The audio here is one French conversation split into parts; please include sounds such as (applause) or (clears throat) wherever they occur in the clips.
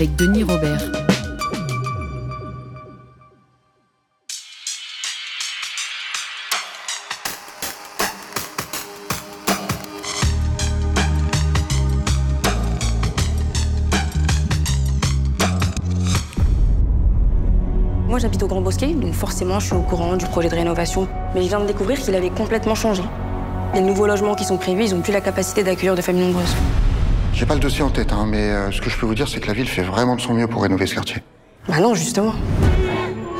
Avec Denis Robert. Moi j'habite au Grand Bosquet, donc forcément je suis au courant du projet de rénovation. Mais je viens de découvrir qu'il avait complètement changé. Les nouveaux logements qui sont prévus, ils n'ont plus la capacité d'accueillir de familles nombreuses. J'ai pas le dossier en tête, hein, mais euh, ce que je peux vous dire, c'est que la ville fait vraiment de son mieux pour rénover ce quartier. Bah non, justement.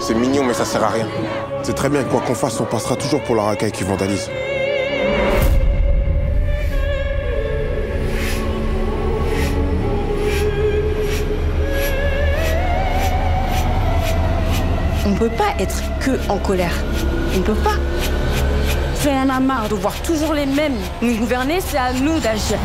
C'est mignon, mais ça sert à rien. C'est très bien, quoi qu'on fasse, on passera toujours pour la racaille qui vandalise. On ne peut pas être que en colère. On ne peut pas. J'en ai marre de voir toujours les mêmes nous gouverner, c'est à nous d'agir.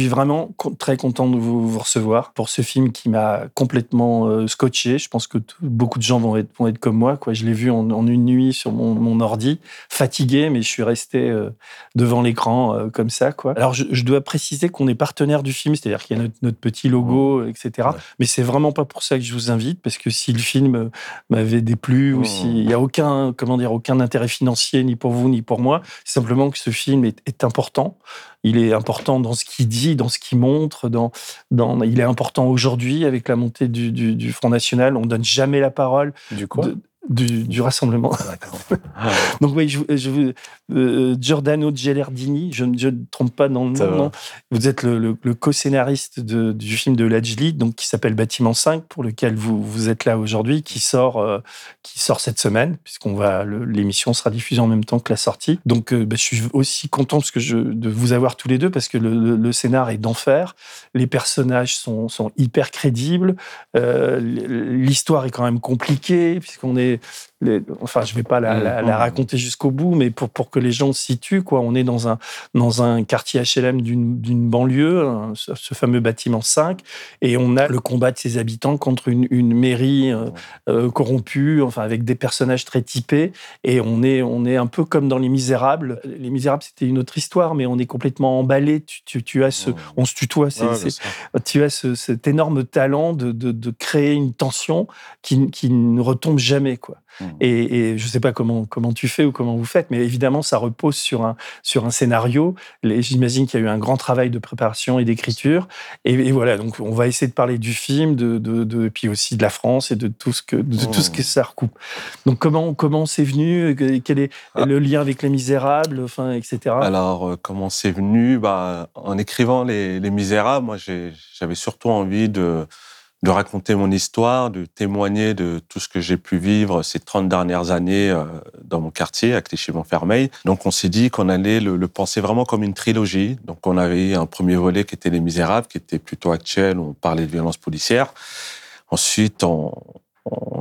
Suis vraiment très content de vous, vous recevoir pour ce film qui m'a complètement euh, scotché. Je pense que beaucoup de gens vont être, vont être comme moi. Quoi. Je l'ai vu en, en une nuit sur mon, mon ordi, fatigué, mais je suis resté euh, devant l'écran euh, comme ça. Quoi. Alors, je, je dois préciser qu'on est partenaire du film, c'est-à-dire qu'il y a notre, notre petit logo, euh, etc. Mais c'est vraiment pas pour ça que je vous invite, parce que si le film m'avait déplu ou s'il n'y a aucun, comment dire, aucun intérêt financier ni pour vous ni pour moi, c'est simplement que ce film est, est important. Il est important dans ce qu'il dit, dans ce qu'il montre. Dans, dans, il est important aujourd'hui avec la montée du, du, du Front National. On donne jamais la parole Du quoi? De- du, du rassemblement. (laughs) Donc oui, je, je, vous- euh, Giordano Gilardini, je ne ne trompe pas dans le nom. non. Vous êtes le, le- le co-scénariste du film de Lajli, donc qui s'appelle Bâtiment 5, pour lequel vous, vous êtes là aujourd'hui, qui sort, euh, qui sort cette semaine, puisqu'on va l'émission sera diffusée en même temps que la sortie. Donc euh, bah, je suis aussi content parce que je, de vous avoir tous les deux parce que le, scénar est d'enfer, les personnages sont, sont hyper crédibles, l'histoire est quand même compliquée puisqu'on est c'est les- enfin, je vais pas la, la- la raconter jusqu'au bout, mais pour, pour que les gens se situent, quoi, on est dans un, dans un quartier HLM d'une banlieue, un- ce, ce fameux bâtiment 5, et on a le combat de ses habitants contre une, une mairie euh, euh, corrompue, enfin, avec des personnages très typés, et on est, on est un peu comme dans Les Misérables. Les Misérables, c'était une autre histoire, mais on est complètement emballé. Tu, tu, tu as ce, on se tutoie, Ouais, tu as ce- cet énorme talent de, de- de créer une tension qui, qui ne retombe jamais. Quoi. Mmh. Et, et je ne sais pas comment, comment tu fais ou comment vous faites, mais évidemment, ça repose sur un, sur un scénario. J'imagine qu'il y a eu un grand travail de préparation et d'écriture. Et, et voilà, donc on va essayer de parler du film, de, de, de- puis aussi de la France et de tout ce que, de tout ce que ça recoupe. Donc comment comment c'est venu? Quel est Ah. le lien avec Les Misérables, enfin, etc. Alors, euh, comment c'est venu? Bah, En écrivant Les, Les Misérables, moi, j'avais surtout envie de, de raconter mon histoire, de témoigner de tout ce que j'ai pu vivre ces 30 dernières années euh, dans mon quartier, à Clichy-Montfermeil. Donc, on s'est dit qu'on allait le, penser vraiment comme une trilogie. Donc, on avait un premier volet qui était Les Misérables, qui était plutôt actuel, où on parlait de violences policières. Ensuite, on,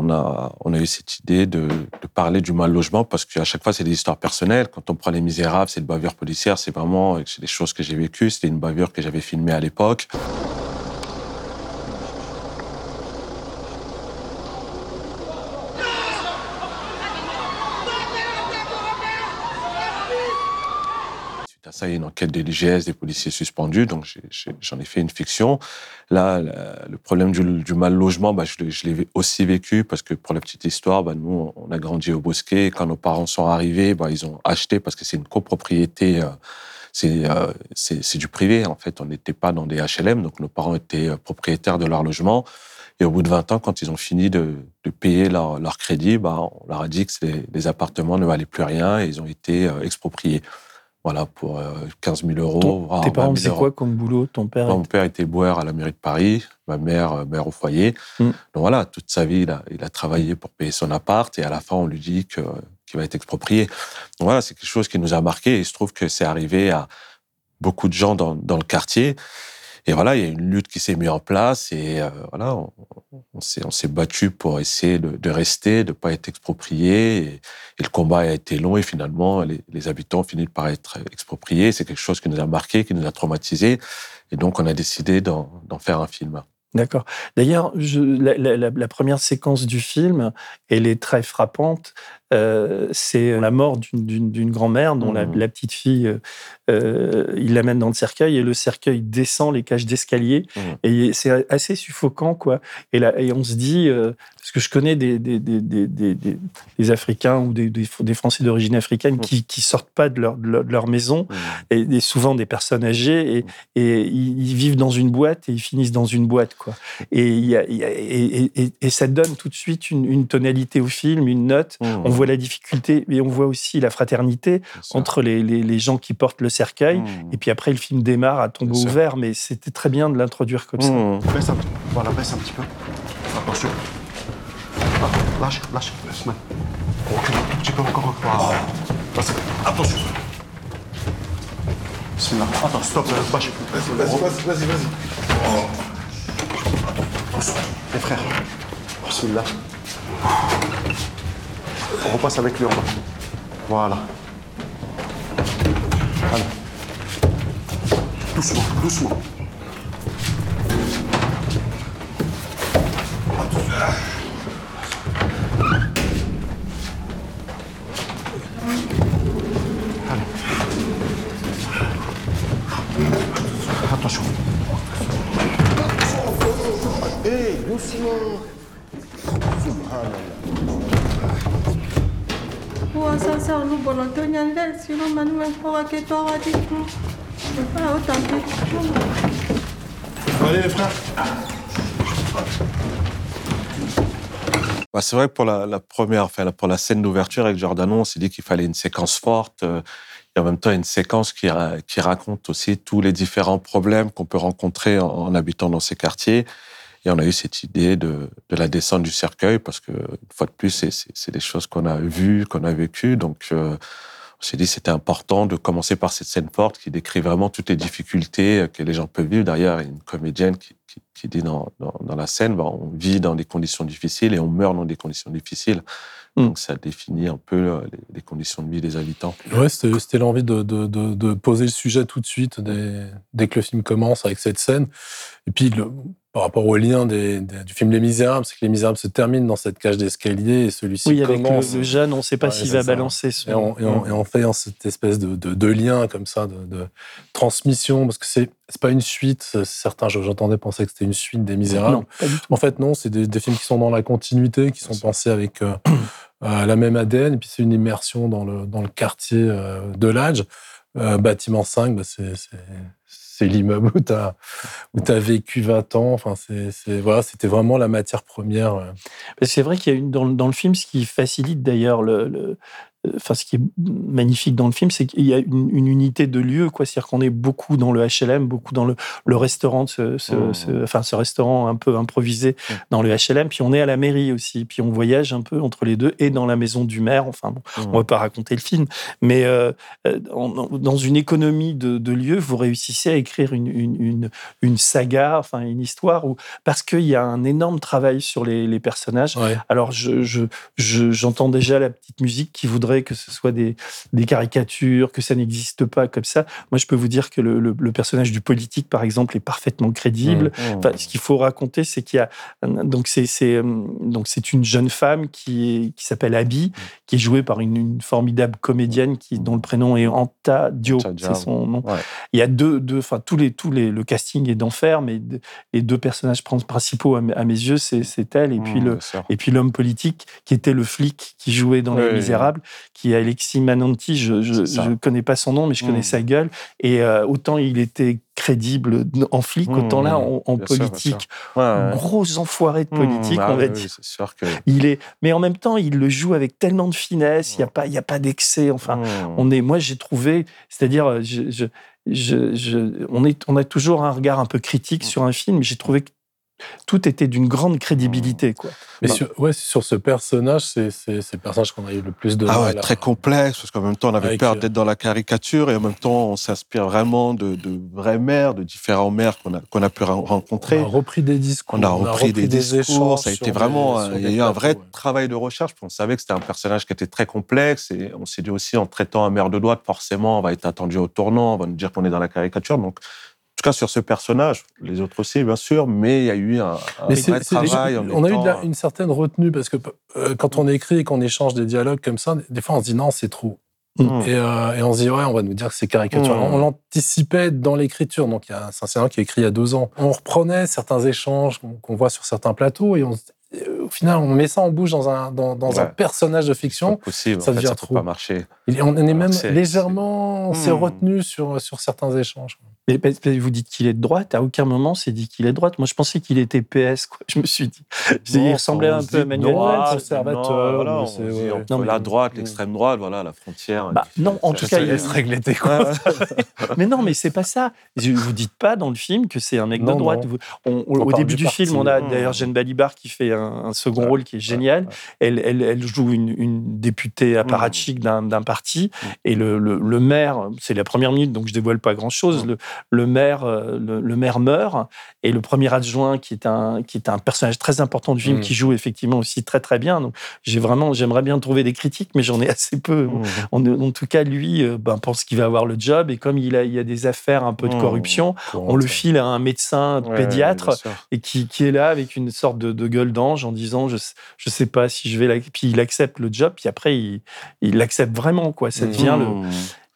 a, eu cette idée de, parler du mal logement parce qu'à chaque fois, c'est des histoires personnelles. Quand on prend Les Misérables, c'est de bavure policière, c'est vraiment des choses que j'ai vécues. C'était une bavure que j'avais filmée à l'époque. Suite à ça, il y a une enquête de l'IGS, des policiers suspendus, donc j'en ai, fait une fiction. Là, le problème du, mal logement, bah, je, l'ai- aussi vécu parce que pour la petite histoire, bah, nous, on a grandi au Bosquet. Quand nos parents sont arrivés, bah, ils ont acheté parce que c'est une copropriété. euh, c'est euh, c'est du privé, en fait. On n'était pas dans des HLM, donc nos parents étaient euh, propriétaires de leur logement. Et au bout de 20 ans, quand ils ont fini de, payer leur, crédit, bah, on leur a dit que les, les appartements ne valaient plus rien et ils ont été expropriés. Voilà, pour euh, 15 000 euros. Ton- voire tes 20 parents 000 faisaient euros. quoi comme boulot? Ton père Mon père était boueur à la mairie de Paris, ma mère, euh, mère au foyer. Mm. Donc voilà, toute sa vie, il a, il a travaillé pour payer son appart et à la fin, on lui dit que- qui va être exproprié. Donc voilà, c'est quelque chose qui nous a marqué et il se trouve que c'est arrivé à beaucoup de gens dans, dans le quartier. Et voilà, il y a une lutte qui s'est mise en place et euh, voilà, on, on s'est battu pour essayer de, de rester, de pas être exproprié. Et, et le combat a été long et finalement, les, les habitants ont fini par être expropriés. C'est quelque chose qui nous a marqué, qui nous a traumatisés. Et donc, on a décidé d'en faire un film. D'accord. D'ailleurs, la, la- la- la première séquence du film, elle est très frappante. Euh, c'est la mort d'une- grand-mère dont la, la petite fille, euh, il l'amène dans le cercueil et le cercueil descend les cages d'escalier Mhm. et c'est assez suffocant quoi. Et là, et on se dit, euh, parce que je connais des des, des, des, Africains ou des, Français d'origine africaine qui qui sortent pas de leur de leur, maison et, et souvent des personnes âgées et, et ils, ils vivent dans une boîte et ils finissent dans une boîte quoi. Et, y a- il y a- et, ça donne tout de suite une, une tonalité au film, une note. On voit la difficulté, mais on voit aussi la fraternité entre les, les, les gens qui portent le cercueil. Et puis après, le film démarre à tombeau ouvert, mais c'était très bien de l'introduire comme ça. Mmh. Baisse un, voilà, baisse un petit peu. Attention. Ah, lâche, lâche, doucement. Recule un tout petit peu encore. Voilà. Vas-y, attention. Bismillah. Attends, stop, euh, bâche. Vas-y, vas-y, vas-y, vas-y. Attention. Les frères. Bismillah. On repasse avec lui en bas. Voilà. Allez. Doucement, doucement. Allez. Attention. Hé, doucement. Kwa ke to wa di ku. Ah, autant que Allez les frères. Bah, c'est vrai que pour la, la première, enfin, pour la scène d'ouverture avec Giordano, on s'est dit qu'il fallait une séquence forte euh, et en même temps une séquence qui, ra- qui raconte aussi tous les différents problèmes qu'on peut rencontrer en, en habitant dans ces quartiers. Et on a eu cette idée de, de la descente du cercueil parce que, une fois de plus, c'est- des choses qu'on a vues, qu'on a vécues. Donc, euh, on s'est dit que c'était important de commencer par cette scène forte qui décrit vraiment toutes les difficultés que les gens peuvent vivre. D'ailleurs, il y a une comédienne qui, qui, qui dit dans, dans, dans la scène, bah, on vit dans des conditions difficiles et on meurt dans des conditions difficiles. Mm. Donc ça définit un peu euh, les, les conditions de vie des habitants. Ouais, c'était c'était l'envie de, de, de, de poser le sujet tout de suite dès, dès que le film commence avec cette scène. Et puis, le, par rapport au lien des, des- du film Les Misérables, c'est que Les Misérables se termine dans cette cage d'escalier et celui-ci Oui, avec le, commence. le jeune, on ne sait pas Ouais, s'il va ça. balancer son. Et on, et on- et on fait cette espèce de, de, de lien comme ça, de, de transmission, parce que c'est c'est pas une suite. Certains, j'entendais penser que c'était une suite des Misérables. Non, pas du tout. En fait, non, c'est des, des films qui sont dans la continuité, qui sont pensés avec euh, (clears throat) euh, la même ADN, et puis c'est une immersion dans le, dans le quartier euh, de l'âge. Bâtiment 5, bah, c'est- c'est l'immeuble où tu as, as vécu 20 ans. Enfin, c'est c'est- voilà, c'était vraiment la matière première. euh. C'est vrai qu'il y a une, dans, le- dans le film, ce qui facilite d'ailleurs le, le- Enfin, ce qui est magnifique dans le film, c'est qu'il y a une, une unité de lieu, quoi. C'est-à-dire qu'on est beaucoup dans le HLM, beaucoup dans le, le restaurant, de ce, ce- Mmh. ce- enfin, ce restaurant un peu improvisé Mmh. dans le HLM. Puis on est à la mairie aussi. Puis on voyage un peu entre les deux et dans la maison du maire. Enfin, bon, Mmh. on va pas raconter le film, mais euh, euh, dans une économie de, de lieux, vous réussissez à écrire une, une, une, une saga, enfin une histoire où parce qu'il y a un énorme travail sur les, les personnages. Ouais. Alors je je- je- j'entends déjà la petite musique qui voudrait que ce soit des, des caricatures, que ça n'existe pas comme ça. Moi, je peux vous dire que le, le- le personnage du politique, par exemple, est parfaitement crédible. Mmh. Enfin, ce qu'il faut raconter, c'est qu'il y a donc c'est c'est euh, donc c'est une jeune femme qui est qui s'appelle Abby, qui est jouée par une, une formidable comédienne qui dont le prénom est Anta Diop. c'est son nom. Ouais. Il y a deux deux enfin tous les tous les le casting est d'enfer, mais les deux personnages prin- principaux à, mes- à mes yeux, c'est c'est elle et puis Mmh, le et puis l'homme politique qui était le flic qui jouait dans Oui, Les Misérables, qui est Alexis Mananti. Je je connais pas son nom, mais je connais Mm. sa gueule. Et euh, autant il était crédible en flic, Mm, autant là en, en sûr, politique, Ouais, ouais. gros enfoiré de politique, Mmh, ah on va oui, dire. sûr que. Il est, mais en même temps, il le joue avec tellement de finesse. Il y a pas, il y a pas d'excès. Enfin, on est, moi, j'ai trouvé, c'est-à-dire, je, je, je, je- on est, on a toujours un regard un peu critique sur un film. J'ai trouvé que tout était d'une grande crédibilité. Quoi. Mais Bah. sur, ouais, sur ce personnage, c'est le personnage qu'on a eu le plus de Ah ouais, très complexe, parce qu'en même temps, on avait Avec, peur euh, d'être dans la caricature, et en même temps, on s'inspire vraiment de, de vrais maires, de différents maires qu'on a, pu ren- rencontrer. On a repris des discours. On a repris des discours, échanges ça a été vraiment, des- il y a eu un vrai ouais. travail de recherche, puis on savait que c'était un personnage qui était très complexe, et on s'est dit aussi, en traitant un maire de droite, forcément, on va être attendu au tournant, on va nous dire qu'on est dans la caricature, donc, tout cas, sur ce personnage, les autres aussi, bien sûr, mais il y a eu un, vrai déjà- travail. on a eu de étant- la- une certaine retenue parce que euh, quand on écrit et qu'on échange des dialogues comme ça, des fois on se dit non, c'est trop. Mm. Et, euh, et on se dit ouais, on va nous dire que c'est caricatural. Mm. On l'anticipait dans l'écriture. Donc il y a un scénario qui est écrit il y a deux ans. On reprenait certains échanges qu'on voit sur certains plateaux et on, se- et au final on met ça en bouche dans un dans, dans un Ouais. personnage de fiction. possible, ça en fait, devient ça trop. peut pas marcher. Et on est même légèrement on s'est Mm. retenu sur sur certains échanges. Mais vous dites qu'il est de droite, à aucun moment c'est dit qu'il est de droite. Moi je pensais qu'il était PS. Quoi. Je me suis dit, (laughs) il ressemblait un peu à Manuel conservateur, Non, voilà, Non, mais- la droite, Mm. l'extrême droite, voilà, la frontière. Bah, non, en tout cas, il- laisse régler tes ouais. Mais non, mais c'est pas ça. Vous dites pas dans le film que c'est un mec Non, de droite. non. Vous- on- On au début du du, film, on a Mmh. d'ailleurs Jeanne Balibar qui fait un, un second Ouais, rôle qui est génial. ouais. Elle, elle, elle joue une, une députée apparatchik d'un d'un parti. Mmh. Et le, le, le maire, c'est la première minute, donc je dévoile pas grand-chose. Mmh. Le, le maire, euh, le, le maire meurt. Et le premier adjoint, qui est un, qui est un personnage très important du film, Mmh. qui joue effectivement aussi très très bien. Donc j'ai vraiment, j'aimerais bien trouver des critiques, mais j'en ai assez peu. Mmh. En, en tout cas, lui euh, ben, pense qu'il va avoir le job. Et comme il, a, il y a des affaires un peu de Mmh. corruption, on le file à un médecin Ouais, pédiatre et qui, qui est là avec une sorte de, de gueule d'ange en disant je je sais pas si je vais la... puis il accepte le job puis après il il l'accepte vraiment quoi ça devient le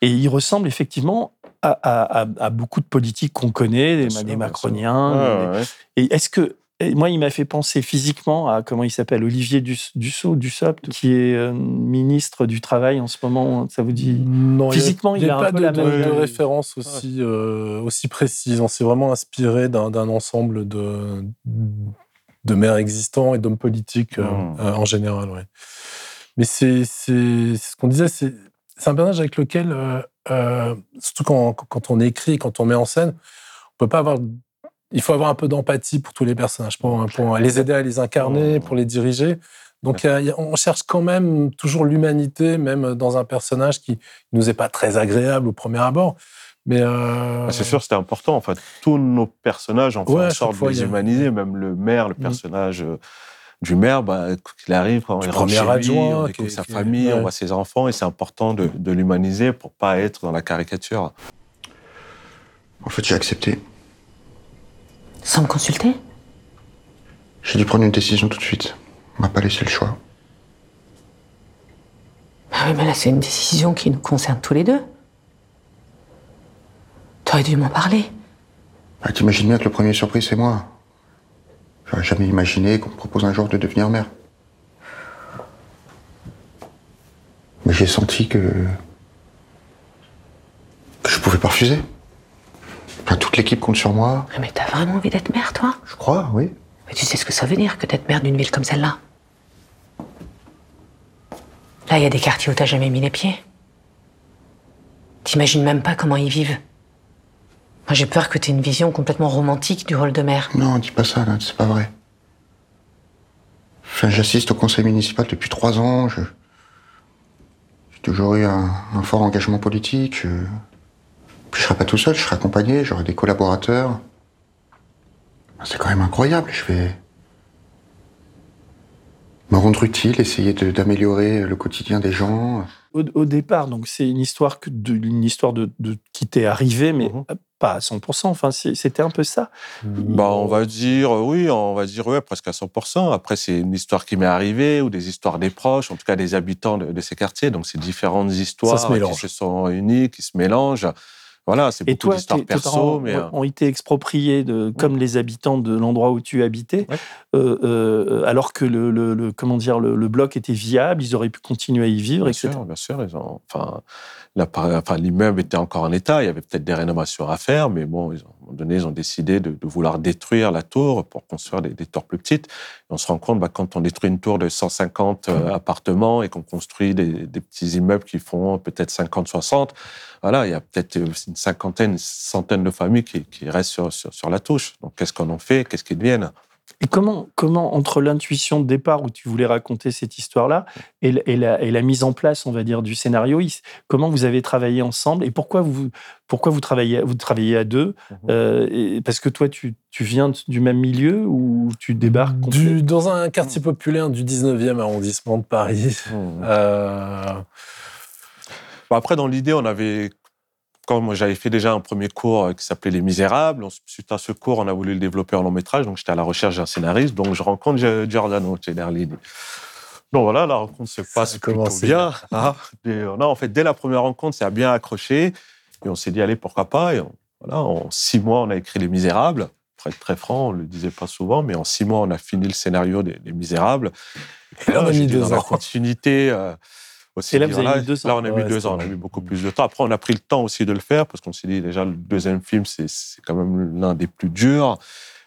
et il ressemble effectivement à, à- à- à beaucoup de politiques qu'on connaît des, sûr, macroniens Ouais, des- ouais. et est-ce que et moi, il m'a fait penser physiquement à comment il s'appelle, Olivier Duss- Dussault, Dussopt, qui est euh, ministre du Travail en ce moment. Ça vous dit Non, Physiquement, il n'y a pas peu de, référence aussi, euh, aussi précise. On s'est vraiment inspiré d'un ensemble de, de maires existants et d'hommes politiques euh, Mm. euh, en général. Ouais. Mais c'est c'est- ce qu'on disait, c'est c'est un personnage avec lequel, euh, euh, surtout quand, quand on écrit, quand on met en scène, on peut pas avoir. Il faut avoir un peu d'empathie pour tous les personnages, pour, pour les aider à les incarner, Mm. pour les diriger. Donc, on cherche quand même toujours l'humanité, même dans un personnage qui nous est pas très agréable au premier abord. Mais euh, Ah, C'est sûr, c'était important. Enfin, tous nos personnages, on fait Ouais, en sorte de les humaniser. Même le maire, le Mm. personnage du maire, bah, quoi qu'il arrive, quand Du il rentre premier chez lui, adjoint on est- sa qui famille, ouais. on voit ses enfants, et c'est important de, de l'humaniser pour pas être dans la caricature. En fait, j'ai accepté. Sans me consulter? J'ai dû prendre une décision tout de suite. On m'a pas laissé le choix. Ah oui, mais là, c'est une décision qui nous concerne tous les deux. T'aurais dû m'en parler. Ah, T'imagines bien que le premier surprise, c'est moi. J'aurais jamais imaginé qu'on me propose un jour de devenir maire. Mais j'ai senti que. que je pouvais pas refuser. Enfin, toute l'équipe compte sur moi. Mais t'as vraiment envie d'être mère, toi? Je crois, oui. Mais tu sais ce que ça veut dire que d'être mère d'une ville comme celle-là? Là, il y a des quartiers où t'as jamais mis les pieds. T'imagines même pas comment ils vivent. Moi, j'ai peur que t'aies une vision complètement romantique du rôle de mère. Non, dis pas ça, c'est pas vrai. Enfin, j'assiste au conseil municipal depuis trois ans. Je... J'ai toujours eu un, un fort engagement politique. Je... Puis je serai pas tout seul, je serai accompagné, j'aurai des collaborateurs. C'est quand même incroyable. Je vais me rendre utile, essayer d'améliorer le quotidien des gens. Au, au départ, donc c'est une histoire que de, une histoire de, de qui t'est arrivé, mais Mhm. pas à 100%. Enfin, c'était un peu ça. Bah, on va dire, euh, oui, on va dire, ouais, presque à 100%. Après, c'est une histoire qui m'est arrivée ou des histoires des proches, en tout cas des habitants de, de ces quartiers. Donc, c'est différentes histoires se qui se sont réunies, qui se mélangent. Voilà, c'est Et beaucoup toi, d'histoires perso, parents mais. euh, ont été expropriés de, comme les habitants de l'endroit où tu habitais, Ouais. euh, euh, alors que le, le- le- comment dire, le, le bloc était viable, ils auraient pu continuer à y vivre, Bien etc. sûr, bien sûr. Ils ont, enfin, enfin, l'immeuble était encore en état. Il y avait peut-être des rénovations à faire, mais bon, ils ont, à un moment donné, ils ont décidé de, de vouloir détruire la tour pour construire des, des tours plus petites. Et on se rend compte, bah, quand on détruit une tour de 150 euh, appartements et qu'on construit des, des petits immeubles qui font peut-être 50, 60, voilà, il y a peut-être euh, une cinquantaine, une centaine de familles qui, qui restent sur, sur, sur la touche. Donc, qu'est-ce qu'on en fait? Qu'est-ce qu'ils deviennent? Et comment, comment entre l'intuition de départ où tu voulais raconter cette histoire-là et, la- et la, et la mise en place, on va dire, du scénario, comment vous avez travaillé ensemble et pourquoi vous, pourquoi vous travaillez, vous travaillez à deux Mhm. Euh, et- Parce que toi, tu, tu viens du même milieu ou tu débarques Du, dans un quartier populaire du 19e arrondissement de Paris. Mmh. Euh, Bon, après, dans l'idée, on avait. Quand moi, j'avais fait déjà un premier cours euh, qui s'appelait Les Misérables. Suite à ce cours, on a voulu le développer en long métrage. Donc, j'étais à la recherche d'un scénariste. Donc, je rencontre Gi- Giordano Cederlini. Donc, voilà, la rencontre se passe plutôt bien. Et, euh, non, en fait, dès la première rencontre, ça a bien accroché. Et on s'est dit, allez, pourquoi pas. Et on- voilà, en six mois, on a écrit Les Misérables. Pour être très franc, on le disait pas souvent, mais en six mois, on a fini le scénario des, des Misérables. Et là, on a mis deux dans la ans. continuité. euh, aussi Et là, vous avez mis deux ans. Là, on a mis Ouais, deux c'est ans, on a mis beaucoup plus de temps. Après, on a pris le temps aussi de le faire parce qu'on s'est dit déjà, le deuxième film, c'est quand même l'un des plus durs.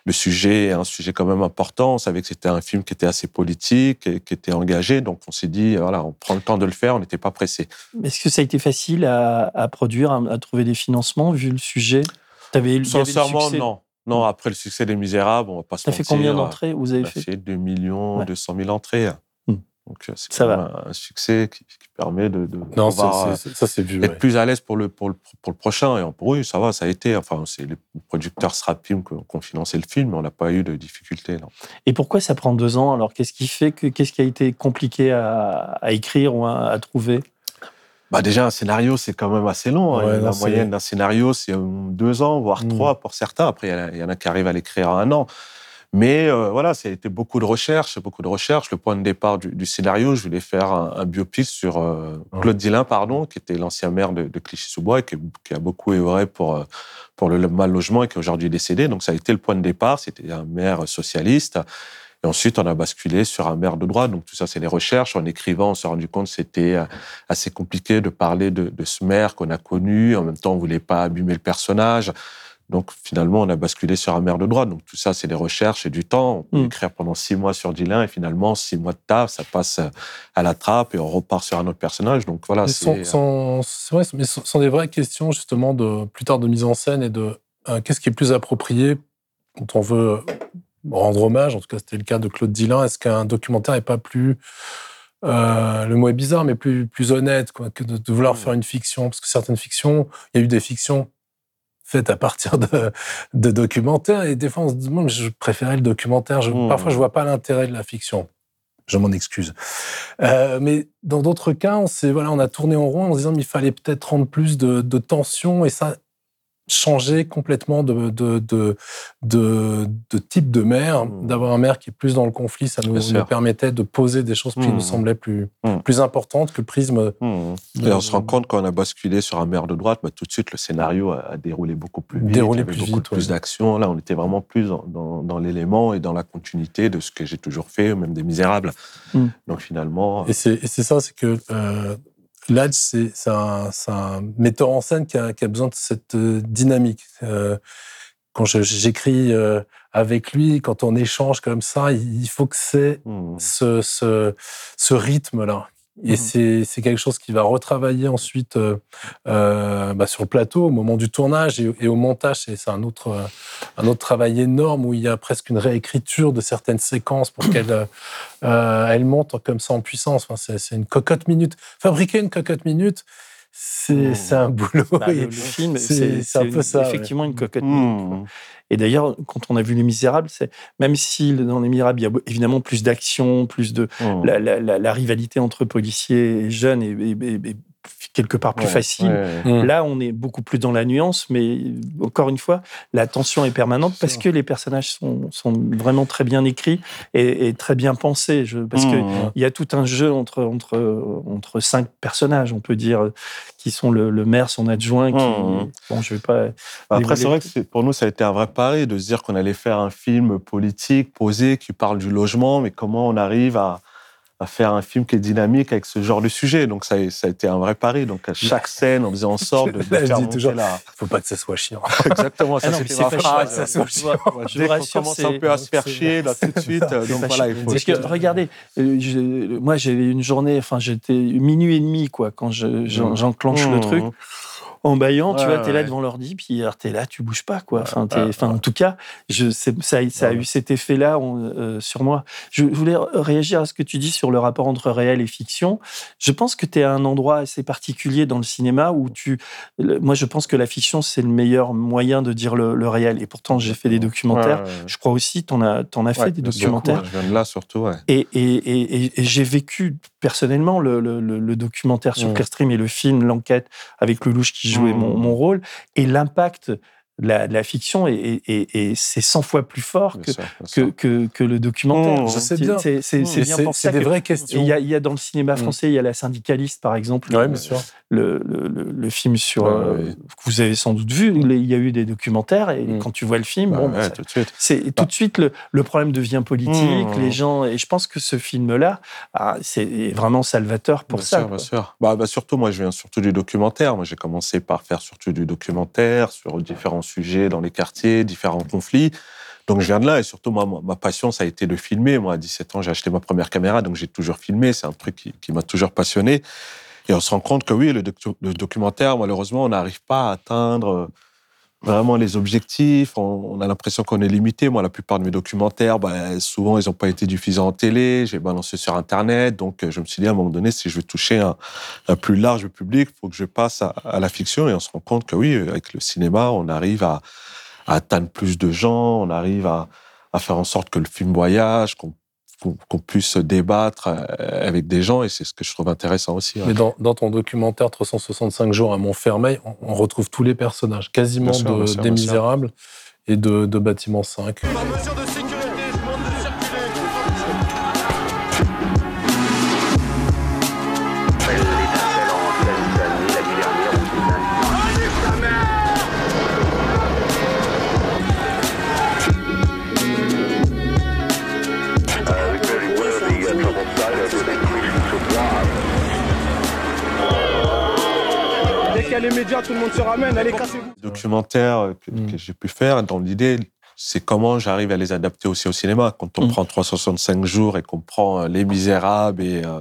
Le sujet est un sujet quand même important. On savait que c'était un film qui était assez politique, et qui était engagé. Donc, on s'est dit, voilà, on prend le temps de le faire, on n'était pas pressé. Est-ce que ça a été facile à, à produire, à, à trouver des financements vu le sujet? Avait le Sincèrement, non. Non, après le succès des Misérables, on va pas se Ça fait mentir. combien d'entrées? Vous avez a fait fait 2 millions Ouais. 200 000 entrées. Donc, euh, c'est Ça un succès qui, qui permet de, de non, pouvoir, c'est- c'est- ça c'est vu. être ouais. plus à l'aise pour le, pour, le, pour le prochain. Et pour eux, ça va, ça a été. Enfin, c'est les producteurs Strapim qui ont financé le film, mais on n'a pas eu de difficultés. Non. Et pourquoi ça prend deux ans? Alors, qu'est-ce qui fait que qu'est-ce qui a été compliqué à, à écrire ou à, à trouver? Bah déjà, un scénario, c'est quand même assez long. hein. Ouais, la moyenne d'un scénario, c'est euh, deux ans, voire Mm. trois pour certains. Après, il y en a- il y, en a qui arrivent à l'écrire en un an. Mais euh, voilà, ça a été beaucoup de recherches, beaucoup de recherches. Le point de départ du, du scénario, je voulais faire un, un biopic sur euh, Ouais. Claude Dillin, pardon, qui était l'ancien maire de, de Clichy-sous-Bois et qui, qui a beaucoup œuvré pour, euh, pour le mal logement et qui est aujourd'hui décédé. Donc ça a été le point de départ. C'était un maire socialiste. Et ensuite, on a basculé sur un maire de droite. Donc tout ça, c'est les recherches. En écrivant, on s'est rendu compte que c'était assez compliqué de parler de, de ce maire qu'on a connu. En même temps, on voulait pas abîmer le personnage. Donc finalement, on a basculé sur un maire de droite. Donc tout ça, c'est des recherches et du temps. On peut Mm. écrire pendant six mois sur Dylan et finalement, six mois de taf, ça passe à la trappe et on repart sur un autre personnage. Donc voilà, c'est... euh, sont, sont- c'est vrai, mais ce sont des vraies questions justement de plus tard de mise en scène et de euh, qu'est-ce qui est plus approprié quand on veut rendre hommage. En tout cas, c'était le cas de Claude Dillin. Est-ce qu'un documentaire n'est pas plus euh, le mot est bizarre, mais plus plus honnête quoi, que de, de vouloir Mm. faire une fiction? Parce que certaines fictions, il y a eu des fictions faites à partir de, de documentaires et des fois on se je préférais le documentaire. Je, Mm. Parfois, je vois pas l'intérêt de la fiction. Je m'en excuse. Euh, mais dans d'autres cas, on, s'est- voilà, on a tourné en rond en se disant qu'il fallait peut-être rendre plus de, de tension et ça changer complètement de, de, de, de, de type de maire. Mm. D'avoir un maire qui est plus dans le conflit, ça nous, permettait de poser des choses qui nous semblaient plus, Mm. plus importantes que le prisme. Et on se rend compte quand on a basculé sur un maire de droite, bah, tout de suite le scénario a, a déroulé beaucoup plus vite, Déroulé plus beaucoup vite, plus ouais. d'action. Là, on était vraiment plus dans, dans, dans l'élément et dans la continuité de ce que j'ai toujours fait, même des Misérables. Donc finalement, Et c'est et c'est ça, c'est que euh, Ladj, c'est un, metteur en scène qui a, qui a besoin de cette euh, dynamique. Euh, quand j'écris euh, avec lui, quand on échange comme ça, il il faut que c'est mmh. ce, ce, ce rythme-là. Et Mhm. c'est quelque chose qui va retravailler ensuite euh, euh, bah, sur le plateau au moment du tournage et, et au montage. C'est un autre, euh, un autre travail énorme où il y a presque une réécriture de certaines séquences pour qu'elles euh, elles montent comme ça en puissance. Enfin, c'est une cocotte minute. Fabriquer une cocotte minute, c'est Mhm. c'est un boulot. Bah, le, Et le film, c'est- un peu ça, ouais. Effectivement, une cocotte. Mmh. Et d'ailleurs, quand on a vu Les Misérables, c'est même si dans Les Misérables, il y a évidemment plus d'action, plus de Mmh. la, la- la- la rivalité entre policiers et jeunes est, est- est- est quelque part plus Ouais, facile. ouais. Mm. Là, on est beaucoup plus dans la nuance, mais encore une fois, la tension est permanente parce que les personnages sont, sont vraiment très bien écrits et, et très bien pensés. Je, parce que Mmh. il y a tout un jeu entre, entre, entre cinq personnages, on peut dire, qui sont le, le maire, son adjoint. Qui, Mmh. Bon, je vais pas. Après, c'est vrai que pour nous, ça a été un vrai pari de se dire qu'on allait faire un film politique, posé, qui parle du logement, mais comment on arrive à, à faire un film qui est dynamique avec ce genre de sujet. Donc, ça a, ça a été un vrai pari. Donc, à chaque scène, on faisait en sorte de, de (laughs) faire monter toujours- la... faut pas que ça soit chiant. (laughs) Exactement, ça Ah non, mais c'était c'est ma phrase. ça, vois, chiant. Je Dès qu'on commence un peu à se faire chier, là, tout de (laughs) suite, euh, donc voilà, il chiant. faut... Parce que regardez, euh, je- moi j'avais une journée, enfin j'étais minuit et demi quoi quand je- Mmh. j'enclenche le Mmh. truc. En baillant, tu vois, t'es là devant l'ordi, puis t'es là, tu bouges pas, quoi. Enfin, t'es- enfin, en tout cas, je, ça, a- ça a eu cet effet-là euh, sur moi. Je voulais réagir à ce que tu dis sur le rapport entre réel et fiction. Je pense que tu es à un endroit assez particulier dans le cinéma où tu. moi, je pense que la fiction, c'est le meilleur moyen de dire le, le réel. Et pourtant, j'ai fait des documentaires. Je crois aussi, tu en as, t'en as fait des documentaires. Je viens de là surtout. Et, et- et- et- et j'ai vécu personnellement le, le- le- le documentaire sur. Clearstream et le film L'enquête avec Lelouch qui jouait Mm. mon, mon rôle et l'impact de la, de la fiction et, et- et- et c'est 100 fois plus fort que, sûr, que, sûr. que, que le documentaire. Mm, sais C'est- bien. C'est des vraies questions. Il y, a, il y a dans le cinéma Mm. français, il y a La syndicaliste par exemple, Ouais, bien sûr. le, le- le- le film sur Ouais, euh, que vous avez sans doute vu. Il y a eu des documentaires et Mm. quand tu vois le film, Bah bon, ouais, ça- tout de suite. c'est tout de suite le, le problème devient politique, Mmh. les gens et je pense que ce film-là, ah, c'est vraiment salvateur pour bien ça. Sûr, bien sûr. Bah, bah, surtout, moi, je viens surtout du documentaire. Moi, j'ai commencé par faire surtout du documentaire sur différents sujets dans les quartiers, différents conflits. Donc, je viens de là. Et surtout, ma- passion, ça a été de filmer. Moi, à 17 ans, j'ai acheté ma première caméra. Donc, j'ai toujours filmé. C'est un truc qui, m'a toujours passionné. Et on se rend compte que oui, le documentaire, malheureusement, on n'arrive pas à atteindre euh, vraiment les objectifs. On, a l'impression qu'on est limité. Moi, la plupart de mes documentaires, bah, souvent, ils n'ont pas été diffusés en télé. J'ai balancé sur Internet. Donc, euh, je me suis dit, à un moment donné, si je veux toucher un, plus large public, il faut que je passe à, la fiction. Et on se rend compte que oui, avec le cinéma, on arrive à, atteindre plus de gens. On arrive à, faire en sorte que le film voyage, qu'on qu'on puisse débattre euh, avec des gens. Et c'est ce que je trouve intéressant aussi. ouais. Mais dans, dans ton documentaire 365 jours à Montfermeil, on, on retrouve tous les personnages, quasiment Bien sûr, de- bien sûr, des. Misérables et de, de Bâtiment 5. Dès tout le monde se ramène. Allez, cassez-vous. documentaires que, Mm. que j'ai pu faire, dans l'idée, c'est comment j'arrive à les adapter aussi au cinéma. Quand on Mm. prend 365 jours et qu'on prend euh, Les Misérables et, euh,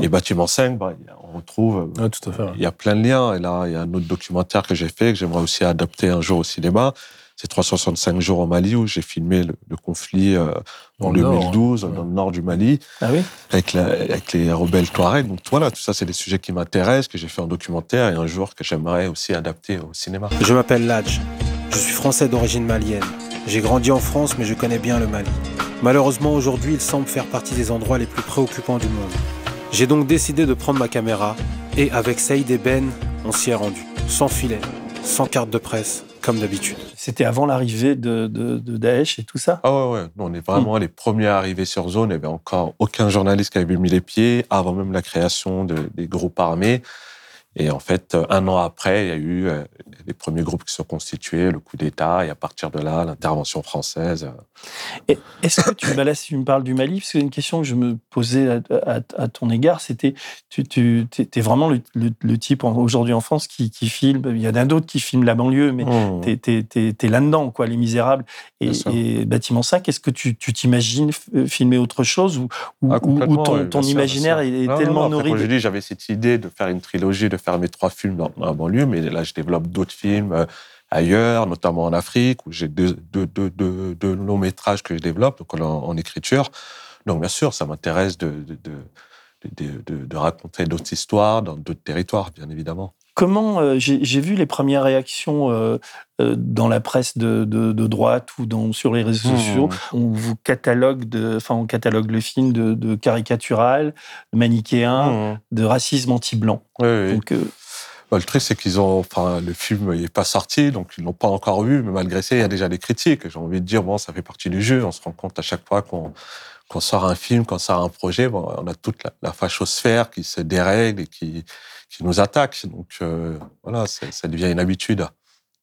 et Bâtiment 5, bah, on retrouve. Ouais, tout à fait. Il y a plein de liens. Et là, il y a un autre documentaire que j'ai fait, que j'aimerais aussi adapter un jour au cinéma. C'est 365 jours au Mali, où j'ai filmé le, le conflit euh, en Dans le nord, 2012, ouais. dans le nord du Mali Ah oui? Avec, la- avec les rebelles Touaregs. Donc voilà, tout ça, c'est des sujets qui m'intéressent, que j'ai fait en documentaire et un jour que j'aimerais aussi adapter au cinéma. Je m'appelle Ladj. Je suis français d'origine malienne. J'ai grandi en France, mais je connais bien le Mali. Malheureusement, aujourd'hui, il semble faire partie des endroits les plus préoccupants du monde. J'ai donc décidé de prendre ma caméra et avec Saïd et Ben, on s'y est rendu. Sans filet, sans carte de presse, comme d'habitude. C'était avant l'arrivée de, de, de Daesh et tout ça? Ah ouais, ouais. Nous, on est vraiment les premiers à arriver sur zone. Il n'y avait encore aucun journaliste qui avait mis les pieds avant même la création de- des groupes armés. Et en fait, euh, un an après, il y a eu euh, les premiers groupes qui se sont constitués, le coup d'État, et à partir de là, l'intervention française. euh, Est-ce que tu, (coughs) là, si tu me parles du Mali, parce que une question que je me posais à, à- à ton égard, c'était, tu, tu es vraiment le, le- le type aujourd'hui en France qui, qui filme, il y en a d'autres qui filment la banlieue, mais mmh. tu es, là-dedans, quoi, Les Misérables et, et Bâtiment 5. Est-ce que tu t'imagines filmer autre chose ou, ou, Ah, ou- ton, oui, ton bien sûr, imaginaire est Non, non, tellement non, après, nourri de- dis, j'avais cette idée de faire une trilogie, de faire mes trois films dans, dans la banlieue, mais là, je développe d'autres films euh, ailleurs, notamment en Afrique, où j'ai deux, longs métrages que je développe, donc en, écriture. Donc, bien sûr, ça m'intéresse de raconter d'autres histoires dans d'autres territoires, bien évidemment. Comment euh, j'ai vu les premières réactions euh, euh, dans la presse de, de- de droite ou dans, sur les réseaux Mmh. sociaux. On vous catalogue de, enfin on catalogue le film de, de caricatural, de manichéen, Mmh. de racisme anti-blanc. Oui, oui. Donc Bah, le truc, c'est qu'ils ont, enfin, le film n'est pas sorti, donc ils l'ont pas encore vu, mais malgré ça, il y a déjà des critiques. J'ai envie de dire, bon, ça fait partie du jeu. On se rend compte à chaque fois qu'on sort un film, qu'on sort un projet, bon, on a toute la, la fachosphère qui se dérègle et qui, qui nous attaque. Donc euh, voilà, ça devient une habitude.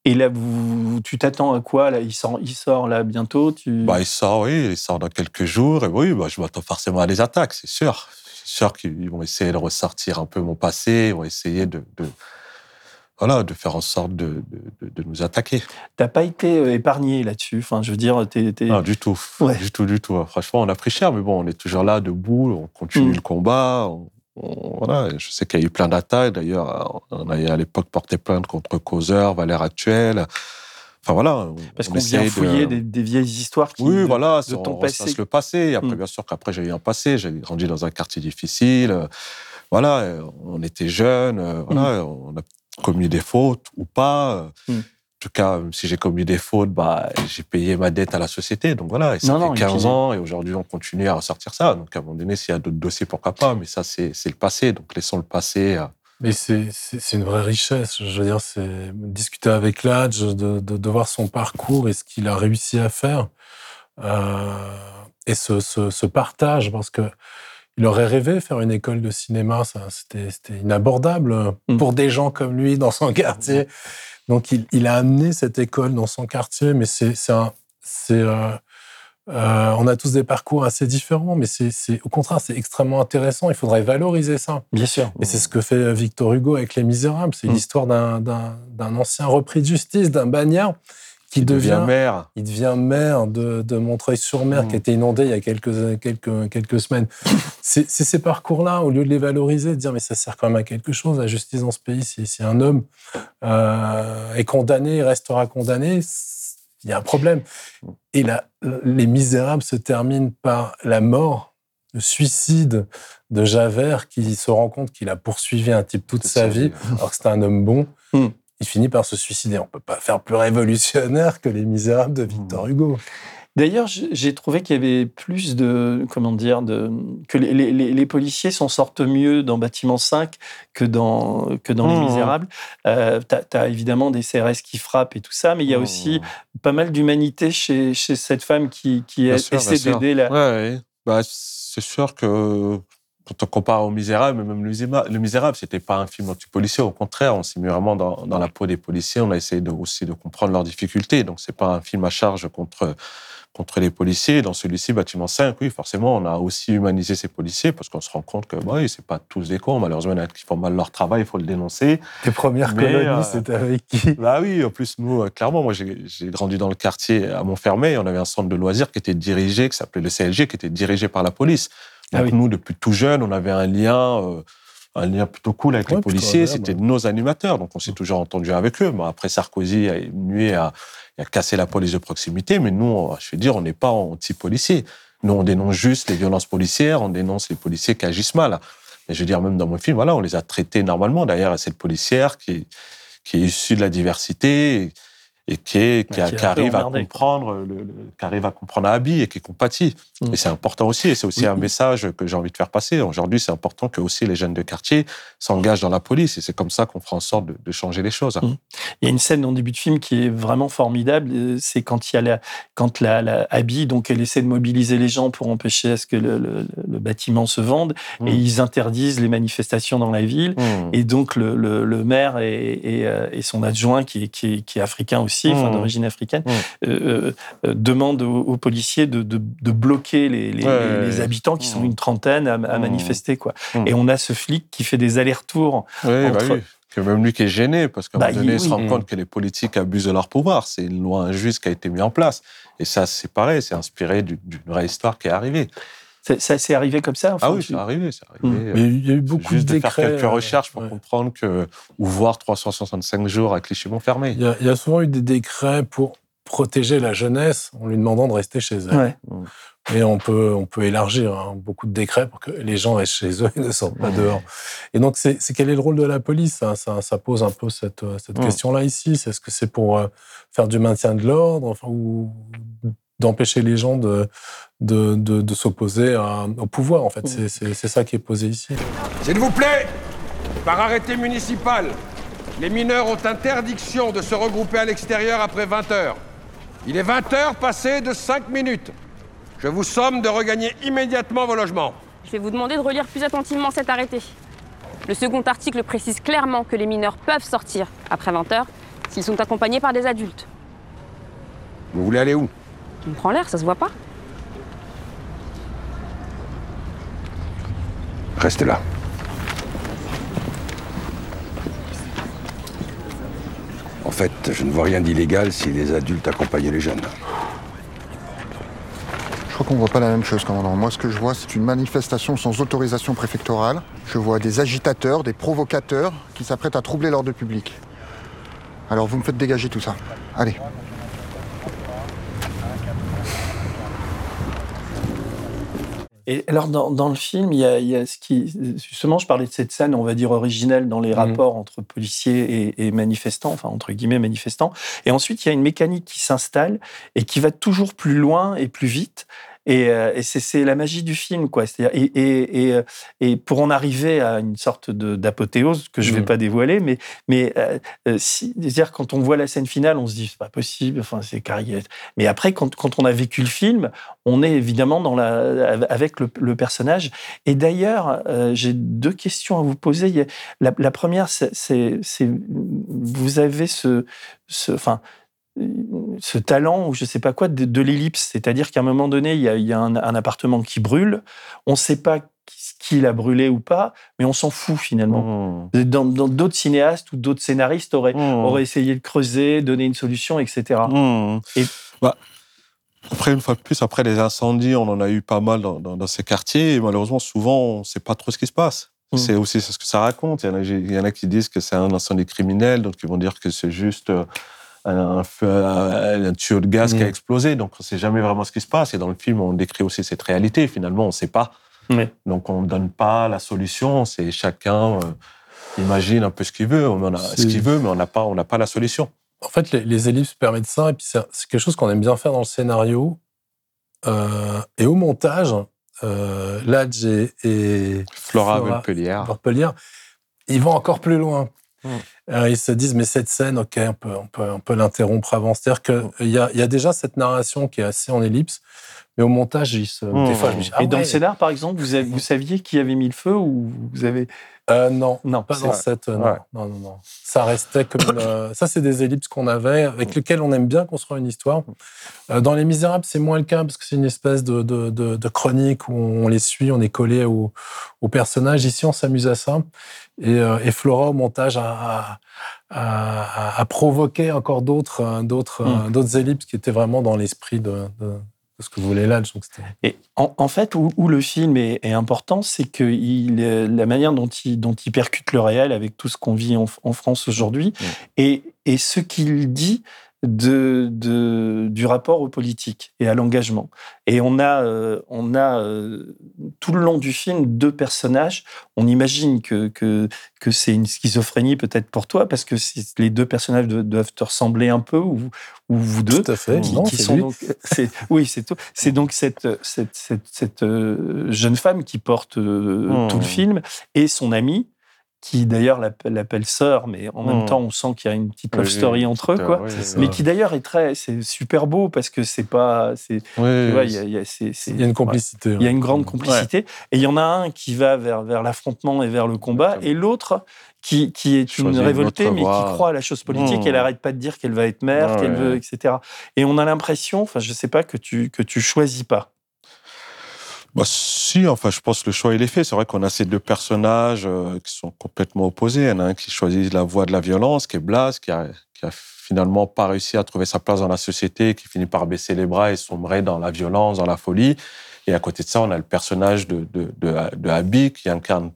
et là vous, tu t'attends à quoi là? Il sort, il sort là bientôt. Tu... Bah, il sort, oui, il sort dans quelques jours. Et oui, bah, je m'attends forcément à des attaques, c'est sûr. C'est sûr qu'ils vont essayer de ressortir un peu mon passé, ils vont essayer de, de voilà, de faire en sorte de, de, nous attaquer. T'as pas été euh, épargné là-dessus? Enfin, je veux dire, t'es, Non, du tout. Ouais. Du tout, du tout. Franchement, on a pris cher, mais bon, on est toujours là, debout, on continue Mm. le combat, on, voilà, je sais qu'il y a eu plein d'attaques. D'ailleurs, on a à l'époque porté plainte contre Causeur, Valère Actuel. Enfin voilà. Parce qu'on vient fouiller des, des, vieilles histoires qui, oui, de, voilà, de ton on passé. le passé. Après, Mm. bien sûr qu'après, j'ai eu un passé. J'ai grandi dans un quartier difficile. Voilà, on était jeunes. Voilà, on a commis des fautes ou pas. Mm. En tout cas, si j'ai commis des fautes, bah, j'ai payé ma dette à la société. Donc voilà, et ça Non, fait non, et 15 puis- ans et aujourd'hui, on continue à ressortir ça. Donc à un moment donné, s'il y a d'autres dossiers, pourquoi pas. Mais ça, c'est c'est le passé. Donc laissons le passé. euh, Mais c'est une vraie richesse. Je veux dire, c'est discuter avec Ladj, de, de, de voir son parcours et ce qu'il a réussi à faire. Euh, et ce, ce, ce partage, parce que il aurait rêvé faire une école de cinéma, c'était inabordable Mm. pour des gens comme lui dans son quartier. Donc, il, il a amené cette école dans son quartier, mais c'est euh, euh, on a tous des parcours assez différents, mais c'est au contraire, c'est extrêmement intéressant. Il faudrait valoriser ça. Bien sûr. Et c'est ce que fait Victor Hugo avec Les Misérables. C'est Mm. l'histoire d'un- ancien repris de justice, d'un bagnard qui devient devient, maire. il devient maire de, de Montreuil-sur-Mer, Mm. qui a été inondé il y a quelques, quelques, quelques semaines. C'est ces parcours-là, au lieu de les valoriser, de dire mais ça sert quand même à quelque chose, la justice dans ce pays, si, si un homme euh, est condamné, il restera condamné, il y a un problème. Et là, Les Misérables se terminent par la mort, le suicide de Javert, qui se rend compte qu'il a poursuivi un type toute Toute sa vie, vie. alors que c'était un homme bon. Mm. Il finit par se suicider. On peut pas faire plus révolutionnaire que Les Misérables de Victor Hugo. D'ailleurs, j'ai trouvé qu'il y avait plus de, comment dire, de, que les, les- les- les policiers s'en sortent mieux dans Bâtiment 5 que dans, que dans Les Mmh. Misérables. Euh, tu as, évidemment des CRS qui frappent et tout ça, mais il y a Mmh. aussi pas mal d'humanité chez, chez cette femme qui, qui Bien essaie d'aider la. Ouais, ouais. Bah, c'est sûr que quand on compare au Misérable, même le Misérable, le Misérable, c'était pas un film anti-policier. Au contraire, on s'est mis vraiment dans, dans la peau des policiers. On a essayé de, aussi de comprendre leurs difficultés. Donc, c'est pas un film à charge contre contre les policiers. Dans celui-ci, Bâtiment 5, oui, forcément, on a aussi humanisé ces policiers parce qu'on se rend compte que, bah, oui, c'est pas tous des cons. Malheureusement, il y en a qui font mal leur travail, il faut le dénoncer. Tes premières Mais, colonies, euh, c'était avec qui? Bah oui, en plus, nous, euh, clairement, moi, j'ai grandi dans le quartier à Montfermeil. On avait un centre de loisirs qui était dirigé, qui s'appelait le CLG, qui était dirigé par la police. Ah Donc, oui. nous, depuis tout jeune, on avait un lien, euh, un lien plutôt cool avec Ouais, les policiers. C'était nos animateurs. Donc, on s'est toujours entendu avec eux. Bon, après, Sarkozy a nué à, a cassé la police de proximité. Mais nous, on- je veux dire, on n'est pas anti-policiers. Nous, on dénonce juste les violences policières, on dénonce les policiers qui agissent mal. Mais je veux dire, même dans mon film, voilà, on les a traités normalement. D'ailleurs, cette policière qui est, qui est issue de la diversité et, qui, est, qui, a- qui est qui un peu arrive à comprendre, le, le- qui arrive à comprendre Abby et qui compatit. Mm. Et c'est important aussi. Et c'est aussi Oui. un message que j'ai envie de faire passer. Aujourd'hui, c'est important que aussi les jeunes de quartier s'engagent dans la police. Et c'est comme ça qu'on fera en sorte de, de changer les choses. Mm. Il y a une scène en début de film qui est vraiment formidable. euh, C'est quand il y a la, quand la, la Abby, donc elle essaie de mobiliser les gens pour empêcher à ce que le, bâtiment se vende, Mm. et ils interdisent les manifestations dans la ville. Mm. Et donc le, maire et, et, euh, et son adjoint, qui est, qui est, qui est africain aussi, enfin Mmh. d'origine africaine, Mmh. euh, euh, demandent aux, aux policiers de, de, de bloquer les, les, Ouais. les habitants qui sont Mmh. une trentaine à, à Mmh. manifester. Quoi. Et on a ce flic qui fait des allers-retours. Oui, bah oui. Que même lui qui est gêné, parce qu'à un Bah, moment donné, il- se rend compte que les politiques abusent de leur pouvoir. C'est une loi injuste qui a été mise en place. Et ça, c'est pareil, c'est inspiré du- d'une vraie histoire qui est arrivée. Ça, s'est arrivé comme ça enfin, ah oui, tu- c'est arrivé, c'est arrivé. Mais il y a eu beaucoup juste de de faire décrets. quelques recherches pour ouais. comprendre que, ou voir 365 jours à Clichy-Montfermeil. Il y, a, il y a souvent eu des décrets pour protéger la jeunesse en lui demandant de rester chez elle. Ouais. Mais on peut, on peut élargir hein, beaucoup de décrets pour que les gens restent chez eux et ne sortent pas dehors. Et donc, c'est quel est le rôle de la police ça, ça, ça pose un peu cette, euh, cette Mm. question-là ici. C'est Est-ce que c'est pour euh, faire du maintien de l'ordre enfin, ou d'empêcher les gens de, de, de, de s'opposer au pouvoir En fait, c'est c'est- c'est ça qui est posé ici. S'il vous plaît, par arrêté municipal, les mineurs ont interdiction de se regrouper à l'extérieur après 20 heures. Il est 20 heures passées de 5 minutes. Je vous somme de regagner immédiatement vos logements. Je vais vous demander de relire plus attentivement cet arrêté. Le second article précise clairement que les mineurs peuvent sortir après 20h s'ils sont accompagnés par des adultes. Vous voulez aller où? On prend l'air, ça se voit pas Restez là. En fait, je ne vois rien d'illégal si les adultes accompagnent les jeunes. Je crois qu'on voit pas la même chose, commandant. Moi, ce que je vois, c'est une manifestation sans autorisation préfectorale. Je vois des agitateurs, des provocateurs qui s'apprêtent à troubler l'ordre public. Alors, vous me faites dégager tout ça. Allez. Et alors, dans, dans le film, il y, a, il y, a, ce qui. Justement, je parlais de cette scène, on va dire, originelle dans les mmh. rapports entre policiers et, et, manifestants, enfin, entre guillemets, manifestants. Et ensuite, il y a une mécanique qui s'installe et qui va toujours plus loin et plus vite. Et, euh, et c'est la magie du film, quoi. Et, et, et, et, pour en arriver à une sorte d'apothéose que je ne vais mmh. pas dévoiler, mais, mais euh, euh si, dire quand on voit la scène finale, on se dit c'est pas possible, enfin c'est carrière. Mais après, quand, quand, on a vécu le film, on est évidemment dans la, avec le, le personnage. Et d'ailleurs, euh, j'ai deux questions à vous poser. La, la première, c'est vous avez ce, ce, enfin, ce talent ou je sais pas quoi de, de l'ellipse. C'est-à-dire qu'à un moment donné, il y a, il y a un, un, appartement qui brûle. On ne sait pas qui l'a brûlé ou pas, mais on s'en fout finalement. Mmh. Dans d'autres cinéastes ou d'autres scénaristes auraient, mmh. auraient essayé de creuser, donner une solution, etc. Mmh. Et bah, après, une fois de plus, après les incendies, on en a eu pas mal dans, dans, dans ces quartiers. Et malheureusement, souvent, on ne sait pas trop ce qui se passe. C'est aussi ce que ça raconte. Il y, en a, il y en a qui disent que c'est un incendie criminel, d'autres qui vont dire que c'est juste euh, un, feu, un tuyau de gaz mmh. qui a explosé. Donc, on ne sait jamais vraiment ce qui se passe. Et dans le film, on décrit aussi cette réalité. Finalement, on ne sait pas. Oui. Donc, on ne donne pas la solution. C'est chacun euh, imagine un peu ce qu'il veut. On a ce qu'il veut, mais on n'a pas, on pas la solution. En fait, les, les, ellipses permettent ça. Et puis, c'est quelque chose qu'on aime bien faire dans le scénario. Euh, et au montage, euh, Ladj et, et Flora, Flora ils vont encore plus loin. Mmh. Euh, ils se disent, mais cette scène, ok, on peut, on peut, on peut l'interrompre avant. C'est-à-dire qu'il y a, y a déjà cette narration qui est assez en ellipse, mais au montage, ils se, mmh. des fois, je me dis, ah Et ouais. dans le scénar, par exemple, vous, avez, vous saviez qui avait mis le feu ou vous avez. Euh, non, non, pas dans cette. Euh, non, ouais. non, non, non, Ça restait comme. Une, euh, ça, c'est des ellipses qu'on avait, avec lesquelles on aime bien construire une histoire. Dans Les Misérables, c'est moins le cas, parce que c'est une espèce de, de, de, de, chronique où on les suit, on est collé au, au personnage. Ici, on s'amuse à ça. Et, et, Flora, au montage, a, a, a, a provoqué encore d'autres d'autres mmh. d'autres ellipses qui étaient vraiment dans l'esprit de ce que vous voulez là. Et en, en, fait, où, où, le film est, est important, c'est que il, la manière dont il, dont il percute le réel avec tout ce qu'on vit en, en France aujourd'hui mmh. et, et ce qu'il dit de, de, du rapport aux politiques et à l'engagement. Et on a, euh, on a euh, tout le long du film deux personnages. On imagine que, que, que c'est une schizophrénie peut-être pour toi, parce que les deux personnages doivent te ressembler un peu, ou, ou vous deux. Tout à fait. Qui, non, qui sont donc, oui, c'est tout. C'est donc cette, cette, cette, cette euh, jeune femme qui porte mmh. tout le film et son amie qui d'ailleurs l'appelle sœur, mais en mmh. même temps on sent qu'il y a une petite love oui, story entre eux, quoi. Oui, mais qui d'ailleurs est très, c'est super beau parce que c'est pas, c'est, oui, il y a, y, y une complicité. Il y a une grande complicité, et il y en a un qui va vers vers l'affrontement et vers le combat, et l'autre qui, qui est une révoltée, mais qui croit à la chose politique. Mmh. Elle arrête pas de dire qu'elle va être mère, qu'elle veut, etc. Et on a l'impression, enfin, je sais pas que tu que tu choisis pas. Bah, si, enfin, je pense que le choix il est fait. C'est vrai qu'on a ces deux personnages euh, qui sont complètement opposés. Il y en a un qui choisit la voie de la violence, qui est Blas, qui a, finalement pas réussi à trouver sa place dans la société, qui finit par baisser les bras et sombrer dans la violence, dans la folie. Et à côté de ça, on a le personnage de, de Abby qui incarne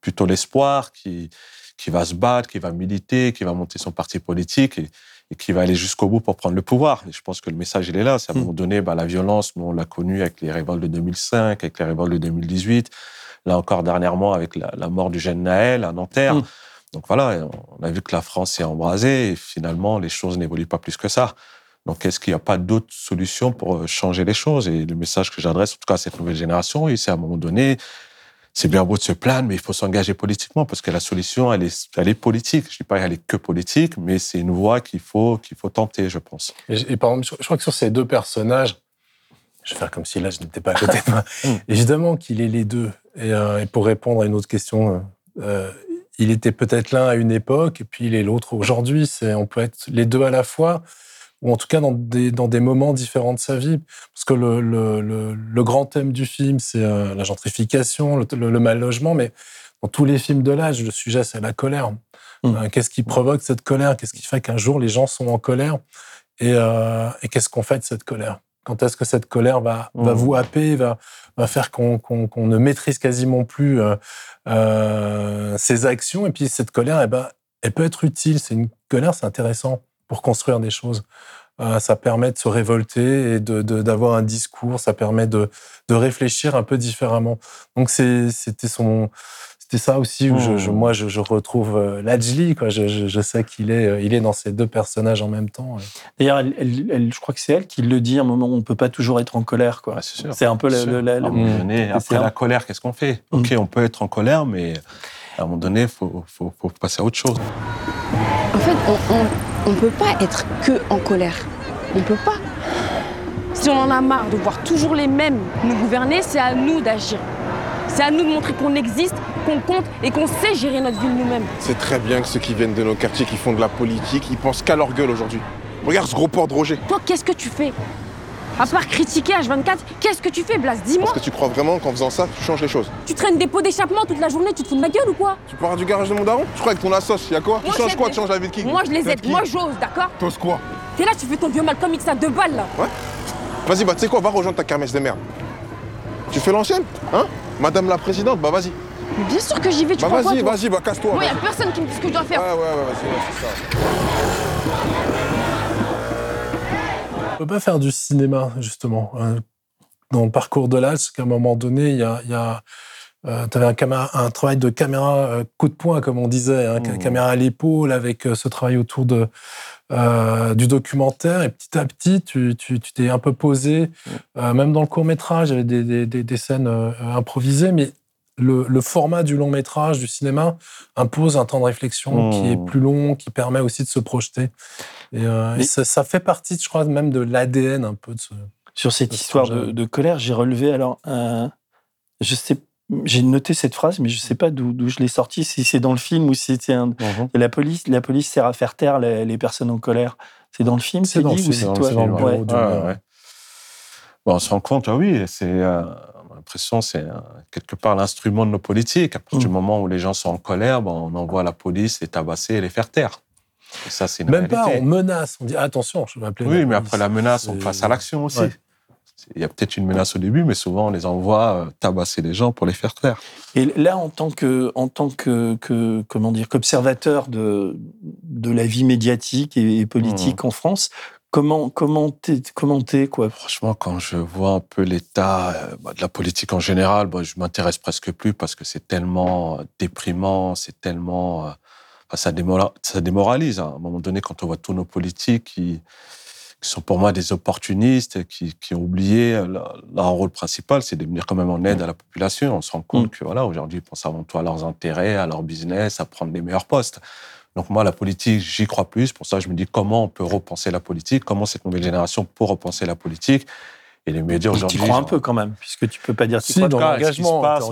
plutôt l'espoir, qui, qui va se battre, qui va militer, qui va monter son parti politique. Et, et qui va aller jusqu'au bout pour prendre le pouvoir. Et je pense que le message, il est là. C'est à un moment donné, bah, la violence, on l'a connue avec les révoltes de 2005, avec les révoltes de 2018, là encore dernièrement avec la, la mort du jeune Naël à Nanterre. Mmh. Donc voilà, on a vu que la France s'est embrasée et finalement, les choses n'évoluent pas plus que ça. Donc, est-ce qu'il n'y a pas d'autres solutions pour changer les choses? Et le message que j'adresse, en tout cas à cette nouvelle génération, c'est à un moment donné, c'est bien beau de se plaindre, mais il faut s'engager politiquement parce que la solution, elle est, elle est politique. Je dis pas qu'elle est que politique, mais c'est une voie qu'il faut, qu'il faut tenter, je pense. Et, et, par exemple, je crois que sur ces deux personnages, je vais faire comme si là, je n'étais pas à côté de moi. (laughs) Évidemment qu'il est les deux. Et, euh, et, pour répondre à une autre question, euh, il était peut-être l'un à une époque, et puis il est l'autre aujourd'hui. C'est, on peut être les deux à la fois ou en tout cas dans des, dans des moments différents de sa vie. Parce que le, le, le, le grand thème du film, c'est euh, la gentrification, le, mal logement, mais dans tous les films de l'âge, le sujet, c'est la colère. Mmh. Euh, qu'est-ce qui provoque cette colère? Qu'est-ce qui fait qu'un jour les gens sont en colère? Et, euh, et qu'est-ce qu'on fait de cette colère? Quand est-ce que cette colère va, va Mmh. vous happer, va, va faire qu'on qu'on- qu'on ne maîtrise quasiment plus ses actions? Et puis cette colère, eh ben, elle peut être utile. C'est une colère, c'est intéressant pour construire des choses. Euh, ça permet de se révolter et de- de- d'avoir un discours. Ça permet de, de réfléchir un peu différemment. Donc c'est- c'était son, c'était ça aussi où je, je- Mmh. moi je, je retrouve euh, Lajli. Quoi. Je, je- je sais qu'il est, euh, il est dans ces deux personnages en même temps. D'ailleurs, elle, elle- elle- je crois que c'est elle qui le dit à un moment où on peut pas toujours être en colère. quoi. c'est un peu la- À un le- moment donné, après la colère, qu'est-ce qu'on fait? Ok, on peut être en colère, mais à un moment donné, il faut, faut, faut passer à autre chose. En fait, on ne peut pas être que en colère. On peut pas. Si on en a marre de voir toujours les mêmes nous gouverner, c'est à nous d'agir. C'est à nous de montrer qu'on existe, qu'on compte et qu'on sait gérer notre ville nous-mêmes. C'est très bien que ceux qui viennent de nos quartiers, qui font de la politique, ils pensent qu'à leur gueule aujourd'hui. Regarde ce gros port de Roger. Toi, qu'est-ce que tu fais? À part critiquer H24, qu'est-ce que tu fais, Blas? Dis-moi. Est-ce que tu crois vraiment qu'en faisant ça, tu changes les choses Tu traînes des pots d'échappement toute la journée, tu te fous de ma gueule ou quoi? Tu parles du garage de mon daron? Tu crois que ton assos, y a quoi? Moi, Tu changes je quoi? Tu changes la vie de qui? Moi, je les aide. Moi, j'ose, d'accord? T'oses quoi? T'es là, tu fais ton vieux Malcolm X à deux balles, là. Ouais Vas-y, bah tu sais quoi, va rejoindre ta kermesse des merdes. Tu fais l'ancienne? Hein? Madame la présidente, bah vas-y. Mais bien sûr que j'y vais, tu Bah vas-y, vas-y, bah casse-toi. Moi, y a vas-y. personne qui me dit ce que je dois faire. Ouais, ouais, ouais, vas-y, ouais, c'est ça. On peut pas faire du cinéma, justement. euh, Dans le parcours de l'âge, qu'à un moment donné, il y a. y a tu avais un, travail de caméra euh, coup de poing, comme on disait, hein, ca- caméra à l'épaule, avec euh, ce travail autour de, euh, du documentaire. Et petit à petit, tu tu- tu t'es un peu posé, euh, même dans le court métrage, il y avait des, des- des- des scènes euh, improvisées, mais le, le format du long métrage, du cinéma, impose un temps de réflexion qui est Mmh. plus long, qui permet aussi de se projeter. Et, euh, et ça, ça fait partie, je crois, même de l'ADN un peu de ce. Sur cette de ce histoire de, de colère, j'ai relevé alors un- je sais, j'ai noté cette phrase, mais je sais pas d'où je l'ai sortie, si c'est dans le film ou si c'était un. Mhm. La police, la police sert à faire taire les, les personnes en colère. C'est dans le film, C'est c'est dans le dit ou film, c'est toi dans le Ouais. Bon, on se rend compte, ah oui, c'est euh, l'impression c'est quelque part l'instrument de nos politiques. À partir du Mm. moment où les gens sont en colère, bon, on envoie la police les tabasser et les faire taire. Et ça, c'est Même pas, réalité. on menace, on dit attention, je vais appeler. Oui, mais après la menace, on passe à l'action aussi. Ouais. Il y a peut-être une menace au début, mais souvent on les envoie euh, tabasser les gens pour les faire taire. Et là, en tant que, en tant que, que comment dire, qu'observateur de, de la vie médiatique et, et politique Mmh. en France, comment, comment t'es, comment t'es, quoi? Franchement, quand je vois un peu l'état euh, bah, de la politique en général, bah, je m'intéresse presque plus parce que c'est tellement euh, déprimant, c'est tellement, euh, ça, démora- ça démoralise. hein. À un moment donné, quand on voit tous nos politiques qui, qui sont pour moi des opportunistes, qui, qui ont oublié leur, leur rôle principal, c'est de venir quand même en aide à la population. On se rend compte que voilà, aujourd'hui, ils pensent avant tout à leurs intérêts, à leur business, à prendre les meilleurs postes. Donc moi, la politique, j'y crois plus. Pour ça, je me dis comment on peut repenser la politique, comment cette nouvelle génération peut repenser la politique? Et les médias Tu aujourd'hui. crois un peu quand même, puisque tu peux pas dire. Si, tu crois dans ce qui se l'engagement, passe.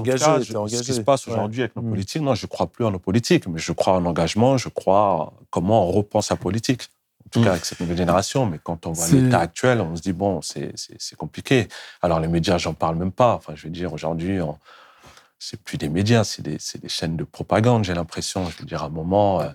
Ce qui se passe Ouais. aujourd'hui avec nos Mm. politiques, non, je crois plus en nos politiques, mais je crois en engagement, je crois comment on repense la politique. En tout Mm. cas, avec cette nouvelle génération. Mais quand on voit l'état actuel, on se dit, bon, c'est compliqué. Alors, les médias, j'en parle même pas. Enfin, je veux dire, aujourd'hui, on- c'est plus des médias, c'est des, chaînes de propagande, j'ai l'impression. Je veux dire, à un moment, euh,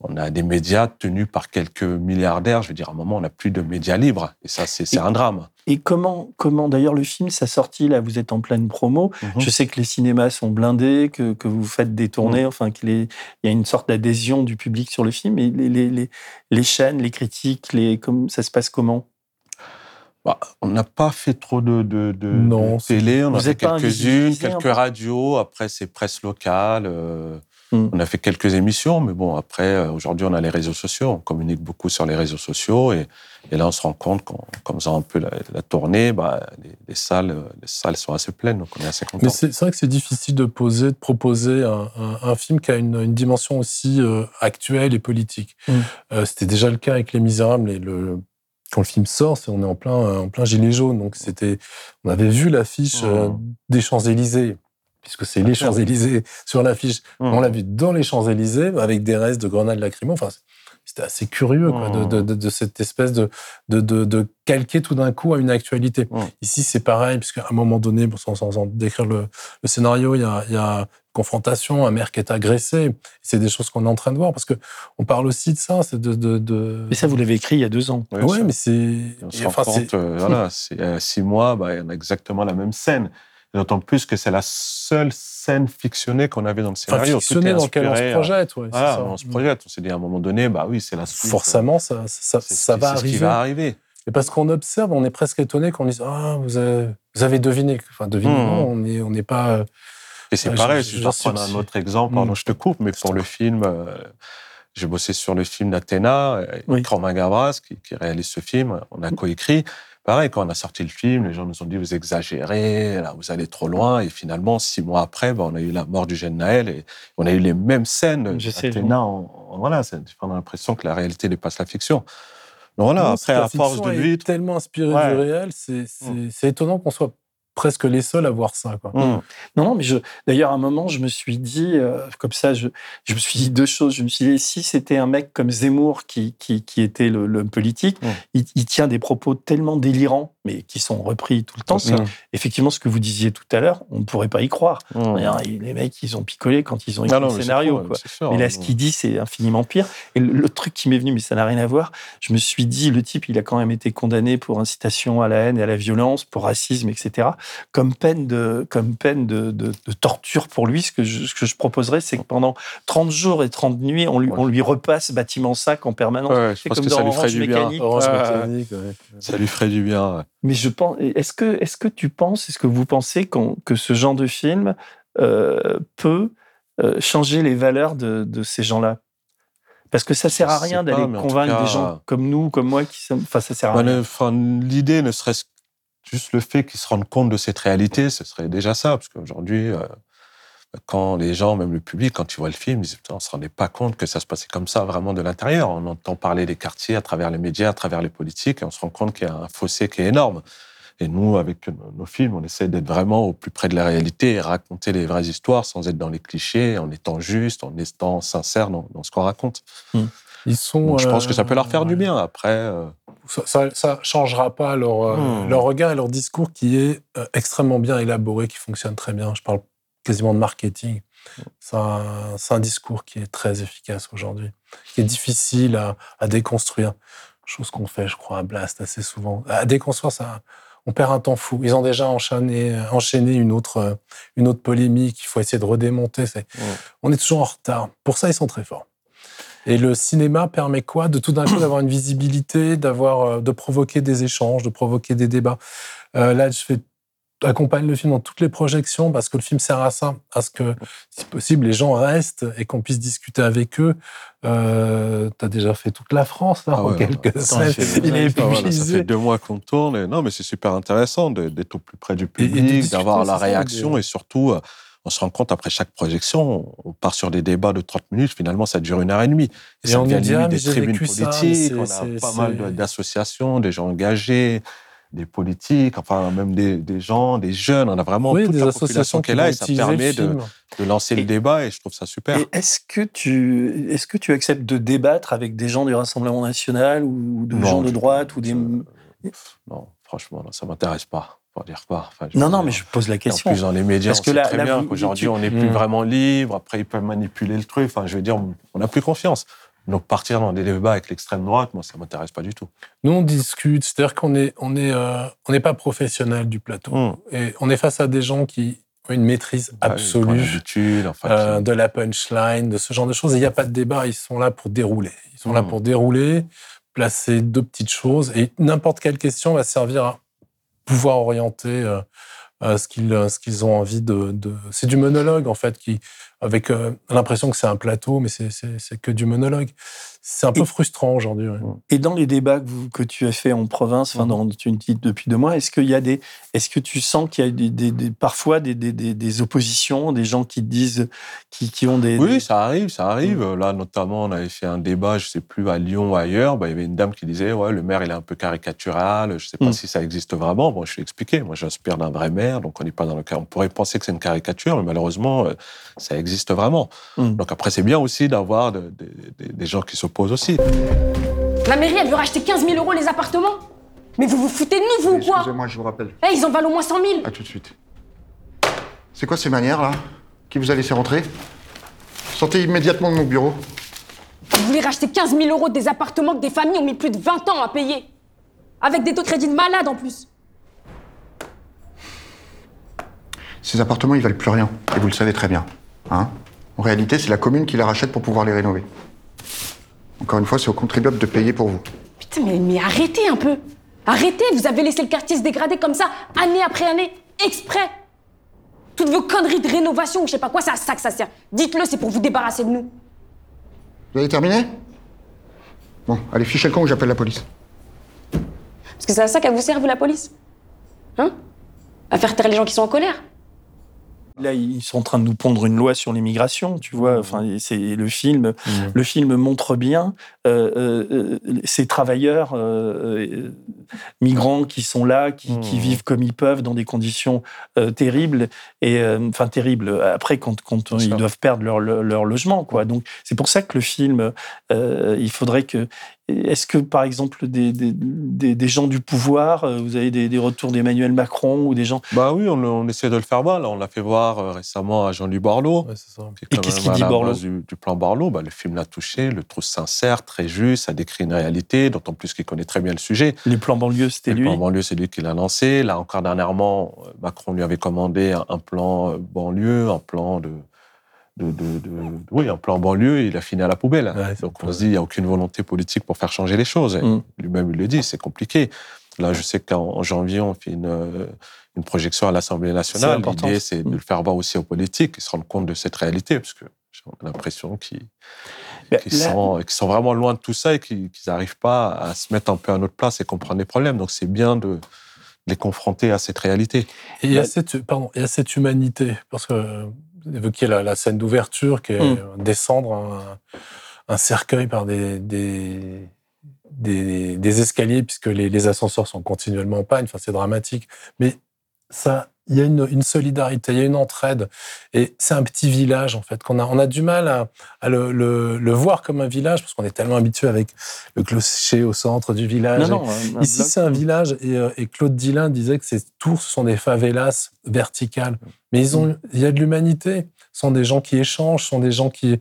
on a des médias tenus par quelques milliardaires. Je veux dire, à un moment, on n'a plus de médias libres. Et ça, c'est un drame. Et comment, comment d'ailleurs le film, sa sortie, là, vous êtes en pleine promo. Mhm. Je sais que les cinémas sont blindés, que, que vous faites des tournées, enfin, qu'il y a une sorte d'adhésion du public sur le film. Et les, les, les, les chaînes, les critiques, les, comme, ça se passe comment? Bah, on n'a pas fait trop de, de, de, Non, de télé, on Vous a fait pas quelques-unes, quelques radios, après c'est presse locale, euh, Hmm. on a fait quelques émissions, mais bon, après, euh, aujourd'hui on a les réseaux sociaux, on communique beaucoup sur les réseaux sociaux, et, et là on se rend compte qu'en qu'en faisant un peu la, la tournée, bah, les, les salles, les salles sont assez pleines, donc on est assez content. Mais c'est c'est vrai que c'est difficile de poser, de proposer un, un- un film qui a une, une dimension aussi euh, actuelle et politique. Mm. Euh, C'était déjà le cas avec Les Misérables et le quand le film sort, on est en plein en plein gilet jaune, donc c'était on avait vu l'affiche euh, Mm. des Champs Élysées. Puisque c'est les Champs-Élysées sur l'affiche. Mm. On l'a vu dans les Champs-Élysées avec des restes de grenades lacrymo. Enfin, c'était assez curieux quoi, de, de- de- de cette espèce de, de, de, calquer tout d'un coup à une actualité. Ici, c'est pareil, puisqu'à un moment donné, sans, sans- sans décrire le, le scénario, il y a, il y a confrontation, un maire qui est agressé. C'est des choses qu'on est en train de voir parce que on parle aussi de ça, c'est de, de, de, Mais ça, vous l'avez écrit il y a deux ans. Ouais, ça- mais c'est. On se rend enfin, compte, euh, voilà, c'est il y a six mois, bah, il y en a exactement la même scène. Et D'autant plus que c'est la seule scène fictionnée qu'on avait dans le Enfin, scénario. Tout fictionné est dans lequel on se euh, projette, ouais, c'est voilà, ça. on se projette. On s'est dit à un moment donné, bah oui, c'est la suite. Forcément, ça, ça, va c'est ce qui arriver. va arriver. Et parce qu'on observe, on est presque étonné qu'on dise Ah, vous avez, vous avez deviné. Enfin, deviné, Mhm. non, on n'est on n'est pas. Euh, Et c'est euh, pareil, je- je je dois prendre un autre exemple, pardon, Mm. je te coupe, mais pour le film, euh, j'ai bossé sur le film d'Athéna, avec Oui. Romain Gavras, qui, qui réalise ce film, on a coécrit. Pareil, quand on a sorti le film, les gens nous ont dit vous exagérez, là, vous allez trop loin. Et finalement, six mois après, ben, on a eu la mort du jeune Naël et on a eu les mêmes scènes Je sais, d'Athéna. En, en- voilà, on a l'impression que la réalité dépasse la fiction. Donc voilà, non, après, à force de vite. tellement inspirée Ouais. du réel, c'est c'est- Mm. c'est étonnant qu'on soit presque les seuls à voir ça. Quoi. Mm. Non, non, mais je, d'ailleurs, à un moment, je me suis dit, euh, comme ça, je, je me suis dit deux choses. Je me suis dit, si c'était un mec comme Zemmour qui, qui, qui était le- l'homme politique, Mm. il, il tient des propos tellement délirants, mais qui sont repris tout le temps. Que, effectivement, ce que vous disiez tout à l'heure, on ne pourrait pas y croire. Mm. Regarde, Les mecs, ils ont picolé quand ils ont écrit Ah le scénario. quoi. sûr, mais là, hein. ce qu'il dit, c'est infiniment pire. Et le, le truc qui m'est venu, mais ça n'a rien à voir, je me suis dit, le type, il a quand même été condamné pour incitation à la haine et à la violence, pour racisme, etc. Comme peine de, comme peine de, de- de torture pour lui, ce que je, ce que je proposerais, c'est que pendant 30 jours et 30 nuits, on lui, on lui repasse bâtiment 5 en permanence. Ouais, je pense comme que dans ça lui ferait du bien. Mécanique. Orange Ouais. Mécanique, ouais. Ça lui ferait du bien. Mais je pense, est-ce que, est-ce que tu penses, est-ce que vous pensez qu'on- que ce genre de film euh, peut euh, changer les valeurs de, de ces gens-là? Parce que ça sert à rien d'aller convaincre cas- des gens comme nous, comme moi, qui. Enfin, ça sert à Bah, rien. L'idée, ne serait-ce juste le fait qu'ils se rendent compte de cette réalité, ce serait déjà ça. Parce qu'aujourd'hui, euh, quand les gens, même le public, quand ils voient le film, ils on ne se rendait pas compte que ça se passait comme ça vraiment de l'intérieur. On entend parler des quartiers à travers les médias, à travers les politiques, et on se rend compte qu'il y a un fossé qui est énorme. Et nous, avec nos, films, on essaie d'être vraiment au plus près de la réalité et raconter les vraies histoires sans être dans les clichés, en étant juste, en étant sincère dans, dans ce qu'on raconte. Ils sont. Donc, je pense que ça peut leur faire euh, du bien. Après, euh, ça, ça, ça changera pas leur, euh, Hmm. leur regard et leur discours qui est euh, extrêmement bien élaboré, qui fonctionne très bien. Je parle quasiment de marketing. C'est un, c'est un discours qui est très efficace aujourd'hui, qui est difficile à, à déconstruire. Chose qu'on fait, je crois, à Blast assez souvent. À déconstruire, ça, on perd un temps fou. Ils ont déjà enchaîné, enchaîné une, autre, euh, une autre polémique. Il faut essayer de redémonter. C'est- On est toujours en retard. Pour ça, ils sont très forts. Et le cinéma permet quoi De tout d'un coup d'avoir une visibilité, d'avoir, euh, de provoquer des échanges, de provoquer des débats? Euh, là, je fais accompagne le film dans toutes les projections parce que le film sert à ça, à ce que, si possible, les gens restent et qu'on puisse discuter avec eux. Euh, tu as déjà fait toute la France là, Ah en ouais, quelques semaines. Il est voilà, ça fait deux mois qu'on tourne. Et non, mais c'est super intéressant d'être au plus près du public, d'avoir la réaction et surtout, euh, on se rend compte après chaque projection, on part sur des débats de 30 minutes, finalement ça dure une heure et demie. Et, Et ça on devient dit, ah, des tribunes ça, politiques, c'est- on a pas mal d'associations, des gens engagés, des politiques, enfin même des, des gens, des jeunes, on a vraiment Oui, toute des la associations population qui est là et ça permet de, lancer le débat et je trouve ça super. Est-ce que tu est-ce que tu acceptes de débattre avec des gens du Rassemblement national ou de Non, gens de droite ou des Non, franchement, non, ça m'intéresse pas. Pour dire quoi Enfin, Non, non, dire, mais je pose la question. En plus, dans les médias, Parce on que sait très là, bien qu'aujourd'hui, tu- on n'est plus Mm. vraiment libre. Après, ils peuvent manipuler le truc. Enfin, je veux dire, on n'a plus confiance. Donc, partir dans des débats avec l'extrême droite, moi, ça m'intéresse pas du tout. Nous, on discute, c'est-à-dire qu'on est, on est, euh, on n'est pas professionnel du plateau. Mm. Et on est face à des gens qui ont une maîtrise Ah ont absolue enfin, euh, de la punchline, de ce genre de choses. Et il n'y a pas de débat, ils sont là pour dérouler. Ils sont là Mm. pour dérouler, placer deux petites choses. Et n'importe quelle question va servir à pouvoir orienter euh, euh, ce qu'ils euh, ce qu'ils ont envie de. de- C'est du monologue, en fait, qui, avec l'impression que c'est un plateau, mais c'est que du monologue. C'est un peu Et- frustrant aujourd'hui. ouais. Et dans les débats que, vous- que tu as fait en province, enfin, dans, tu me dis depuis deux mois, est-ce qu'il y a des, est-ce que tu sens qu'il y a des, des- des- parfois des, des- des- des oppositions, des gens qui disent, qui, qui ont des, Oui, des- ça arrive, ça arrive. Là, notamment, on avait fait un débat, je sais plus, à Lyon ou ailleurs. Bah, il y avait une dame qui disait, ouais, le maire, il est un peu caricatural. Je sais pas Mm. si ça existe vraiment. Bon, je suis expliqué. Moi, j'inspire d'un vrai maire, donc on n'est pas dans le cas. On pourrait penser que c'est une caricature, mais malheureusement, euh, ça existe vraiment. Donc après, c'est bien aussi d'avoir de- de- de- des gens qui aussi. La mairie, elle veut racheter 15 000 euros les appartements Mais vous vous foutez de nous, vous ou quoi Excusez-moi, je vous rappelle. Eh, ils en valent au moins 100 000 À tout de suite. C'est quoi ces manières là qui vous a laissé rentrer? Sortez immédiatement de mon bureau. Vous voulez racheter 15 000 euros des appartements que des familles ont mis plus de 20 ans à payer. Avec des taux de crédit de malade en plus. Ces appartements, ils valent plus rien. Et vous le savez très bien. Hein? En réalité, c'est la commune qui les rachète pour pouvoir les rénover. Encore une fois, c'est aux contribuables de payer pour vous. Putain, mais, mais arrêtez un peu. Arrêtez, vous avez laissé le quartier se dégrader comme ça, année après année, exprès. Toutes vos conneries de rénovation ou je sais pas quoi, c'est à ça que ça sert. Dites-le, c'est pour vous débarrasser de nous. Vous avez terminé? Bon, allez, fichez le camp ou j'appelle la police. Parce que c'est à ça qu'elle vous sert, vous, la police? Hein? À faire taire les gens qui sont en colère? Là, ils sont en train de nous pondre une loi sur l'immigration, tu vois. Enfin, c'est le film. Le film montre bien euh, euh, ces travailleurs euh, migrants qui sont là, qui, qui, vivent comme ils peuvent dans des conditions terribles et enfin terribles. Après, quand, quand ils doivent perdre leur, leur, logement, quoi. Donc, c'est pour ça que le film, il faudrait que est-ce que, par exemple, des, des, des, gens du pouvoir, vous avez des, retours d'Emmanuel Macron ou des gens Bah oui, on, on, essaie de le faire voir. Là, on l'a fait voir récemment à Jean-Luc Borloo. Ouais, Et qu'est-ce qu'il dit Borloo du, du, plan Borloo, bah, le film l'a touché, le trouve sincère, très juste, ça décrit une réalité, d'autant plus qu'il connaît très bien le sujet. Les plans banlieue, c'était lui. Les plans banlieue, c'est lui qui l'a lancé. Là, encore dernièrement, Macron lui avait commandé un, plan banlieue, un plan de de, de, oui, un plan banlieue, il a fini à la poubelle. Donc on se dit, il n'y a aucune volonté politique pour faire changer les choses. Mm. Lui-même, il le dit, c'est compliqué. Là, je sais qu'en janvier, on fait une, une projection à l'Assemblée nationale. L'idée, c'est de mm. le faire voir aussi aux politiques, et se rendre compte de cette réalité, parce que j'ai l'impression qu'ils sont, sont, vraiment loin de tout ça et qu'ils n'arrivent pas à se mettre un peu à notre place et comprendre les problèmes. Donc c'est bien de, les confronter à cette réalité. Et à cette, pardon, et à cette humanité, parce que évoquiez la, la scène d'ouverture, qui est mm. descendre un, un, cercueil par des, des, des, des escaliers, puisque les, les, ascenseurs sont continuellement en panne. Enfin, c'est dramatique. Mais ça, il y a une, une, solidarité, il y a une entraide. Et c'est un petit village, en fait, qu'on a, on a du mal à, à le, le, le, voir comme un village, parce qu'on est tellement habitué avec le clocher au centre du village. Non, non, ici, c'est un village, et, euh, et, Claude Dillin disait que ces tours, ce sont des favelas verticales. Mais ils ont, il y a de l'humanité. Ce sont des gens qui échangent, ce sont des gens qui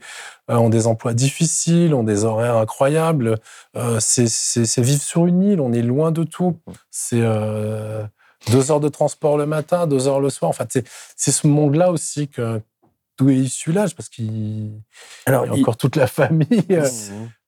euh, ont des emplois difficiles, ont des horaires incroyables. Euh, c'est vivre sur une île, on est loin de tout. C'est... Euh, deux heures de transport le matin, deux heures le soir. En fait, c'est ce monde-là aussi que d'où est issu l'âge, parce qu'il y a encore toute la famille.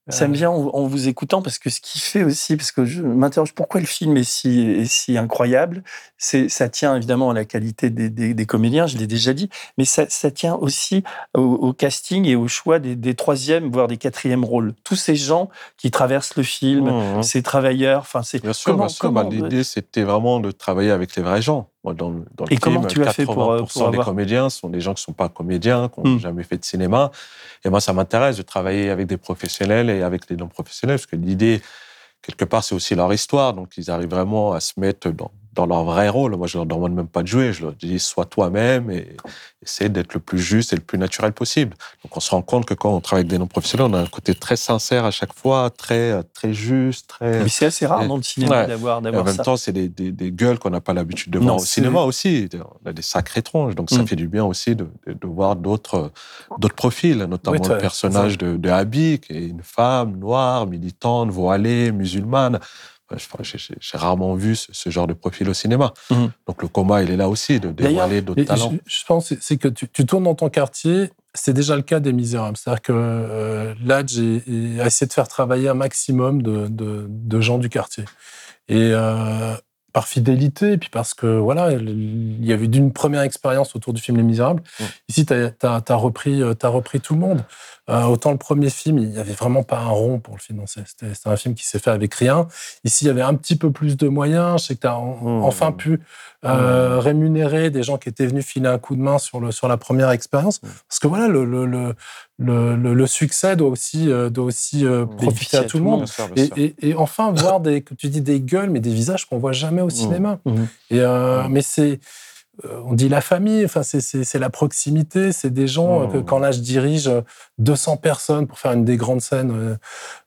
Euh, ça me vient en, vous écoutant parce que ce qui fait aussi, parce que je m'interroge pourquoi le film est si, est si incroyable, c'est ça tient évidemment à la qualité des, des, des comédiens, je l'ai déjà dit, mais ça, ça tient aussi au, au, casting et au choix des, des troisièmes voire des quatrièmes rôles. Tous ces gens qui traversent le film, mmh. ces travailleurs, enfin c'est bien sûr, comment, bien sûr. Bah, l'idée c'était vraiment de travailler avec les vrais gens. Moi, dans, dans le et film, comment tu as fait pour, euh, pour des avoir... comédiens sont des gens qui sont pas comédiens, qui n'ont mmh. jamais fait de cinéma. Et moi, ça m'intéresse de travailler avec des professionnels et avec des non-professionnels, parce que l'idée, quelque part, c'est aussi leur histoire. Donc, ils arrivent vraiment à se mettre dans, dans leur vrai rôle. Moi, je leur demande même pas de jouer. Je leur dis, sois toi-même et essaie d'être le plus juste et le plus naturel possible. Donc, on se rend compte que quand on travaille avec des non-professionnels, on a un côté très sincère à chaque fois, très, très juste, très. Mais c'est assez rare dans le cinéma ouais. d'avoir, d'avoir En même ça. temps, c'est des, des, des, gueules qu'on n'a pas l'habitude de voir Non, au cinéma aussi. On a des sacrés tronches. Donc, ça Mm. fait du bien aussi de, de, de voir d'autres, d'autres profils, notamment Oui, le personnage de, de Abby, qui est une femme noire, militante, voilée, musulmane. J'ai- J'ai j'ai rarement vu ce, ce genre de profil au cinéma. Mhm. Donc le combat, il est là aussi, de dévoiler d'autres talents. Je, je pense c'est que tu, tu tournes dans ton quartier, c'est déjà le cas des Misérables. C'est-à-dire que euh, est- a essayé de faire travailler un maximum de, de, de gens du quartier. Et euh, par fidélité, et puis parce que voilà, il y avait d'une première expérience autour du film Les Misérables. Mm. Ici, tu as, repris, as repris tout le monde. Euh, autant le premier film, il n'y avait vraiment pas un rond pour le financer. C'était un film qui s'est fait avec rien. Ici, il y avait un petit peu plus de moyens. Je sais que tu as Mm. enfin pu euh, rémunérer des gens qui étaient venus filer un coup de main sur, le, sur la première expérience. Parce que voilà, le, le, le, le, le- le succès doit aussi, euh, doit aussi euh, profiter à tout le monde. Sûr, Et, sûr. et, et enfin, (laughs) voir des, que tu dis des gueules, mais des visages qu'on voit jamais au cinéma. Mhm. Et, euh, Mais c'est, on dit la famille, enfin c'est- la proximité, c'est des gens que quand là je dirige euh, 200 personnes pour faire une des grandes scènes euh,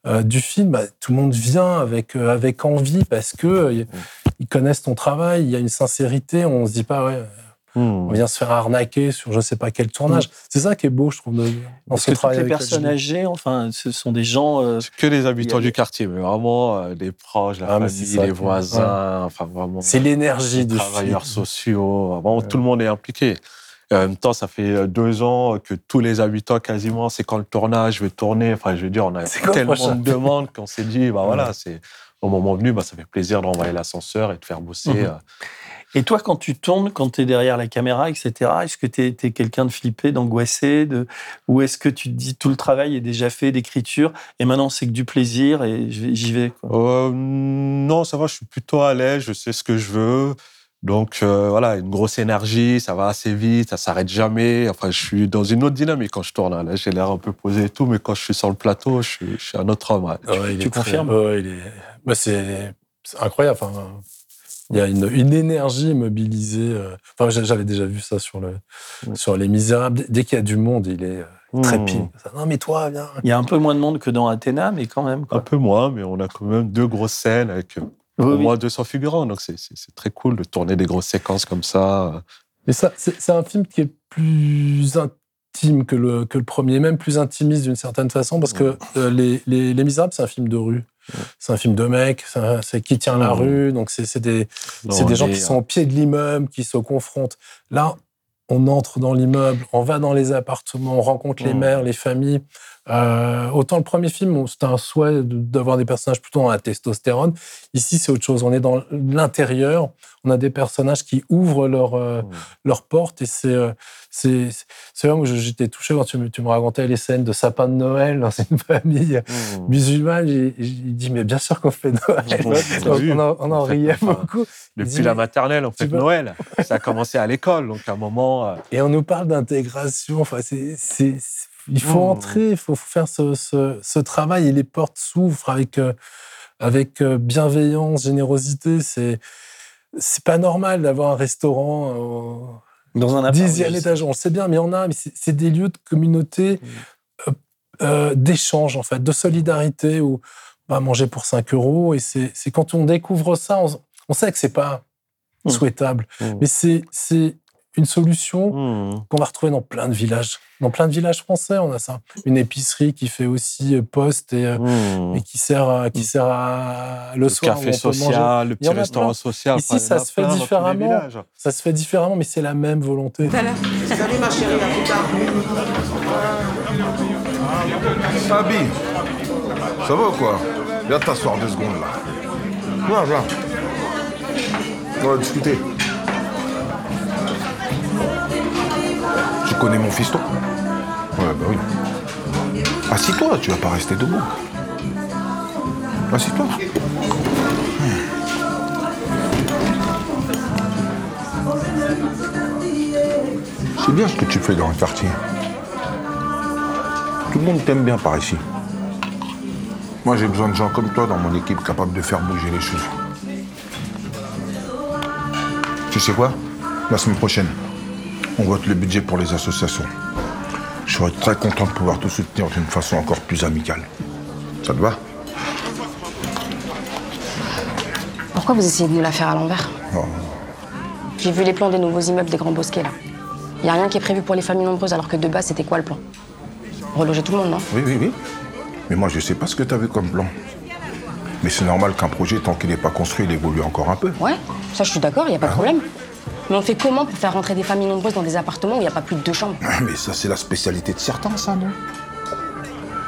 euh, du film, bah, tout le monde vient avec euh, avec envie parce que ils connaissent ton travail, il y a une sincérité, on se dit pas ouais. On vient se faire arnaquer sur je sais pas quel tournage. C'est ça qui est beau, je trouve, de- dans Parce ce que travail. toutes les personnes âgées, enfin, ce sont des gens. euh, que les habitants du quartier, mais vraiment euh, les proches, la Ah, famille, ça les voisins, enfin vraiment. C'est l'énergie les du travailleurs film. sociaux, vraiment tout le monde est impliqué. Et en même temps, ça fait euh, deux ans que tous les habitants, quasiment, c'est quand le tournage va tourner. Enfin, je veux dire, on a tellement de demandes qu'on s'est dit, bah (laughs) voilà, c'est au moment venu, bah, ça fait plaisir d'envoyer l'ascenseur et de faire bosser. Mhm. Et toi, quand tu tournes, quand tu es derrière la caméra, etc., est-ce que tu es, quelqu'un de flippé, d'angoissé de... Ou est-ce que tu te dis tout le travail est déjà fait d'écriture et maintenant c'est que du plaisir et j'y vais quoi? Euh, non, ça va, je suis plutôt à l'aise, je sais ce que je veux. Donc euh, voilà, une grosse énergie, ça va assez vite, ça s'arrête jamais. Enfin, je suis dans une autre dynamique quand je tourne. hein. Là, j'ai l'air un peu posé et tout, mais quand je suis sur le plateau, je suis, je suis un autre homme. ouais. Ouais, il Tu confirmes? Ouais, il est... bah, c'est c'est incroyable. Enfin, il y a une, une énergie mobilisée. euh, Enfin, j'a- j'avais déjà vu ça sur, le, sur Les Misérables. Dès- qu'il y a du monde, il est euh, trépide. Non, mais toi, viens. Il y a un peu moins de monde que dans Athéna, mais quand même. Un peu moins, mais on a quand même deux grosses scènes avec euh, Oui, au oui. moins 200 figurants. Donc c'est- très cool de tourner des grosses séquences comme ça. Mais ça, c'est c'est un film qui est plus intime que le, que le premier, même plus intimiste d'une certaine façon, parce que euh, les, les, Les Misérables, c'est un film de rue. C'est un film de mec, c'est qui tient la Ouais. rue, donc c'est des, des gens qui sont au pied de l'immeuble, qui se confrontent. Là, on entre dans l'immeuble, on va dans les appartements, on rencontre les Mm. mères, les familles. Euh, autant le premier film, c'était un souhait d'avoir des personnages plutôt la testostérone. Ici, c'est autre chose. On est dans l'intérieur. On a des personnages qui ouvrent leur, euh, Mm. leur porte et c'est euh, c'est c'est où je- j'étais touché quand tu me, tu me racontais les scènes de sapin de Noël dans une (laughs) famille Mmh. musulmane. J'ai dit mais bien sûr qu'on fait Noël. Mmh. On, en, on riait enfin, beaucoup. Depuis la maternelle, on fait Noël. Ça a commencé à l'école, donc à un moment. euh, Et on nous parle d'intégration. Enfin, c'est, c'est- c'est- il faut Mmh. entrer, il faut faire ce, ce- ce travail et les portes s'ouvrent avec, euh, avec euh, bienveillance, générosité. C'est, c'est pas normal d'avoir un restaurant au Dans un dixième étage. On le sait bien, mais en a. Mais c'est, des lieux de communauté, Mmh. euh, euh, d'échange, en fait, de solidarité où on va manger pour 5 euros. Et c'est, quand on découvre ça, on, on sait que c'est pas Mmh. souhaitable. Mmh. Mais c'est une solution mmh. qu'on va retrouver dans plein de villages. Dans plein de villages français, on a ça. Une épicerie qui fait aussi euh, poste et, euh, Mmh. et qui sert à, qui sert à le, le soir café social, le petit restaurant plein. social. Ici, ça se fait différemment. Ça se fait différemment, mais c'est la même volonté. Salut ma chérie, à plus tard. Fabi, ça va ou quoi? Viens t'asseoir deux secondes là. Viens, viens. On va discuter. Connais mon fiston Ouais, bah oui. Assis-toi, tu vas pas rester debout. Assis-toi. C'est bien ce que tu fais dans le quartier. Tout le monde t'aime bien par ici. Moi, j'ai besoin de gens comme toi dans mon équipe capables de faire bouger les choses. Tu sais quoi? La semaine prochaine, on vote le budget pour les associations. Je serais très content de pouvoir te soutenir d'une façon encore plus amicale. Ça te va? Pourquoi vous essayez de nous la faire à l'envers? Oh. J'ai vu les plans des nouveaux immeubles des Grands Bosquets, là. Il n'y a rien qui est prévu pour les familles nombreuses, alors que de base, c'était quoi le plan? Reloger tout le monde, non? Oui, oui, oui. Mais moi, je sais pas ce que tu avais comme plan. Mais c'est normal qu'un projet, tant qu'il n'est pas construit, il évolue encore un peu. Ouais, ça je suis d'accord, il n'y a pas de problème. Mais on fait comment pour faire rentrer des familles nombreuses dans des appartements où il n'y a pas plus de deux chambres? Mais ça, c'est la spécialité de certains, ça, non?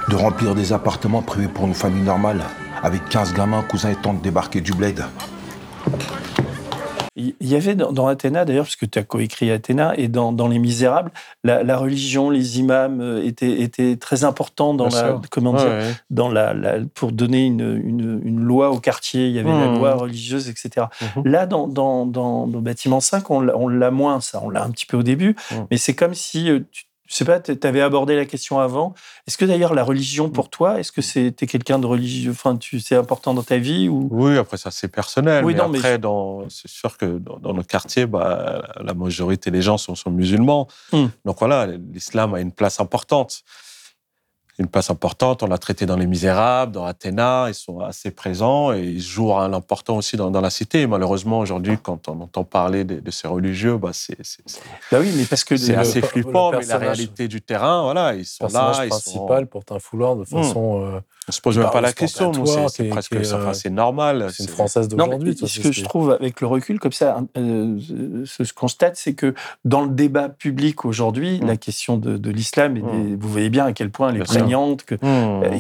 De remplir des appartements privés pour une famille normale, avec 15 gamins, cousins et tantes débarqués du bled. Il y avait dans, dans Athéna, d'ailleurs, parce que tu as coécrit Athéna, et dans, dans Les Misérables, la, la religion, les imams euh, étaient, étaient très importants dans Bien la, sûr. comment Ouais, dire, ouais. dans la, la- pour donner une, une, une loi au quartier. Il y avait la Mhm. loi religieuse, etc. Mhm. Là, dans, dans, dans, Bâtiment 5, on l'a- moins, ça. On l'a un petit peu au début, Mhm. mais c'est comme si, euh, tu, je sais pas, tu avais abordé la question avant. Est-ce que d'ailleurs la religion pour toi, est-ce que c'était quelqu'un de religieux, enfin, tu, c'est important dans ta vie ou? Oui, après ça c'est personnel. Oui, mais non, mais- après, dans, c'est sûr que dans, dans nos quartiers, bah, la majorité des gens sont, sont musulmans. Hmm. Donc voilà, l'islam a une place importante. Une place importante. On l'a traité dans Les Misérables, dans Athéna. Ils sont assez présents et ils jouent un rôle important aussi dans, dans la cité. Et malheureusement, aujourd'hui, quand on entend parler de, de ces religieux, bah, c'est c'est- Bah oui, mais parce que c'est le- assez le flippant. Mais la réalité du terrain, voilà, ils Le sont personnage là. Ils principal sont... porte un foulard de Hmm. façon. euh, On se pose même bah, pas la question. nous, C'est presque, enfin, euh, c'est normal. C'est une française d'aujourd'hui. ce c'est que ce je trouve avec le recul, comme ça, euh, ce ce que je constate, c'est que dans le débat public aujourd'hui, la question de, de l'islam, des- vous voyez bien à quel point elle est Bien sûr. prégnante, que Mmh. euh,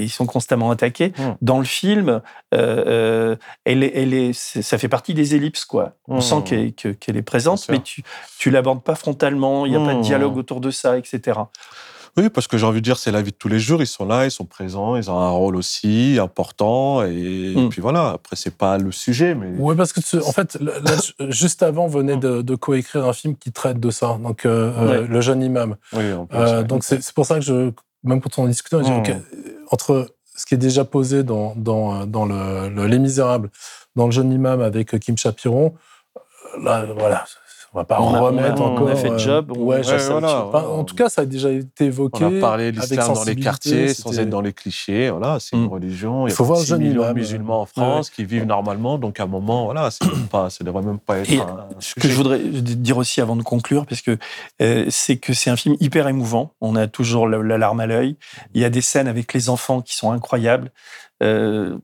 ils, sont constamment attaqués. Mmh. Dans le film, euh, elle est, elle est, c'est- ça fait partie des ellipses, quoi. On sent qu'elle que- qu'elle est présente, Bien sûr. mais tu, tu l'abordes pas frontalement. Il n'y a pas de dialogue autour de ça, etc. Oui, parce que j'ai envie de dire, c'est la vie de tous les jours. Ils sont là, ils sont présents, ils ont un rôle aussi important. Et, Mm. puis voilà, après, c'est pas le sujet, mais. Ouais, parce que en fait, là, (laughs) juste avant, venait de, de coécrire un film qui traite de ça. Donc, euh, euh, Ouais. le jeune imam. Oui, en plus, Euh, donc c'est pour ça que je, même quand on en discutait, on dit, Mm. ok, entre ce qui est déjà posé dans, dans, dans le, le Les Misérables, dans le jeune imam avec Kim Chapiron, euh, là, voilà, on va pas On a- remettre on a- on a encore. fait le euh, job, on- ouais, voilà, en tout cas, ça a déjà été évoqué. On a parlé de l'islam dans les quartiers sans être dans les clichés. Voilà, c'est une Mm. religion. Il y Il faut a voir le 6 jeune millions imam. de musulmans en France qui vivent normalement. Donc, à un moment, voilà, pas, ça devrait même pas être Et un ce que je voudrais dire aussi avant de conclure, parce que euh, c'est que c'est un film hyper émouvant. On a toujours la, la larme à l'œil. Il y a des scènes avec les enfants qui sont incroyables. Euh,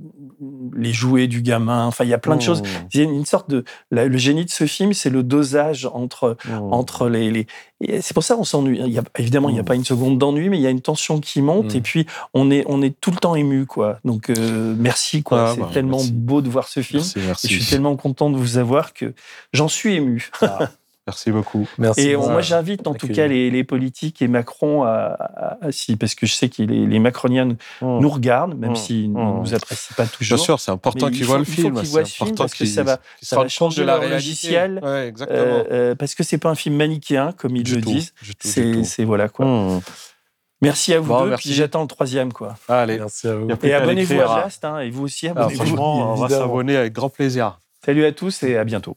les jouets du gamin. Enfin, il y a plein de Mmh. choses. Il y a une sorte de la- le génie de ce film, c'est le dosage entre Mmh. entre les. c'est pour ça qu'on s'ennuie. Il y a- évidemment, il n'y a Mmh. pas une seconde d'ennui, mais il y a une tension qui monte Mmh. et puis on est on est tout le temps ému, quoi. Donc euh, merci, quoi. Ah, c'est bah, tellement merci. beau de voir ce film. Merci, merci. Et je suis tellement content de vous avoir que j'en suis ému. (laughs) Merci beaucoup. Merci. Et moi, j'invite en tout cas les, les politiques et Macron à, à- à- si, parce que je sais que les, les Macroniens nous- Mmh. nous regardent, même Mmh. s'ils ne Mmh. nous apprécient pas Bien toujours. sûr, c'est important qu'ils il voient le il faut film. qu'ils voient ce film important parce que ça va, ça va changer de la leur réalité. logiciel. Ouais, exactement. Euh, euh, parce que c'est pas un film manichéen comme ils Du le tout, disent. C'est tout. c'est- voilà quoi. Mmh. Merci à vous Bon, deux. merci. Puis j'attends le troisième quoi. Allez. Merci à vous. Et abonnez-vous à hein. Blast hein, et vous aussi Ah, abonnez-vous. franchement, on va s'abonner avec grand plaisir. Salut à tous et à bientôt.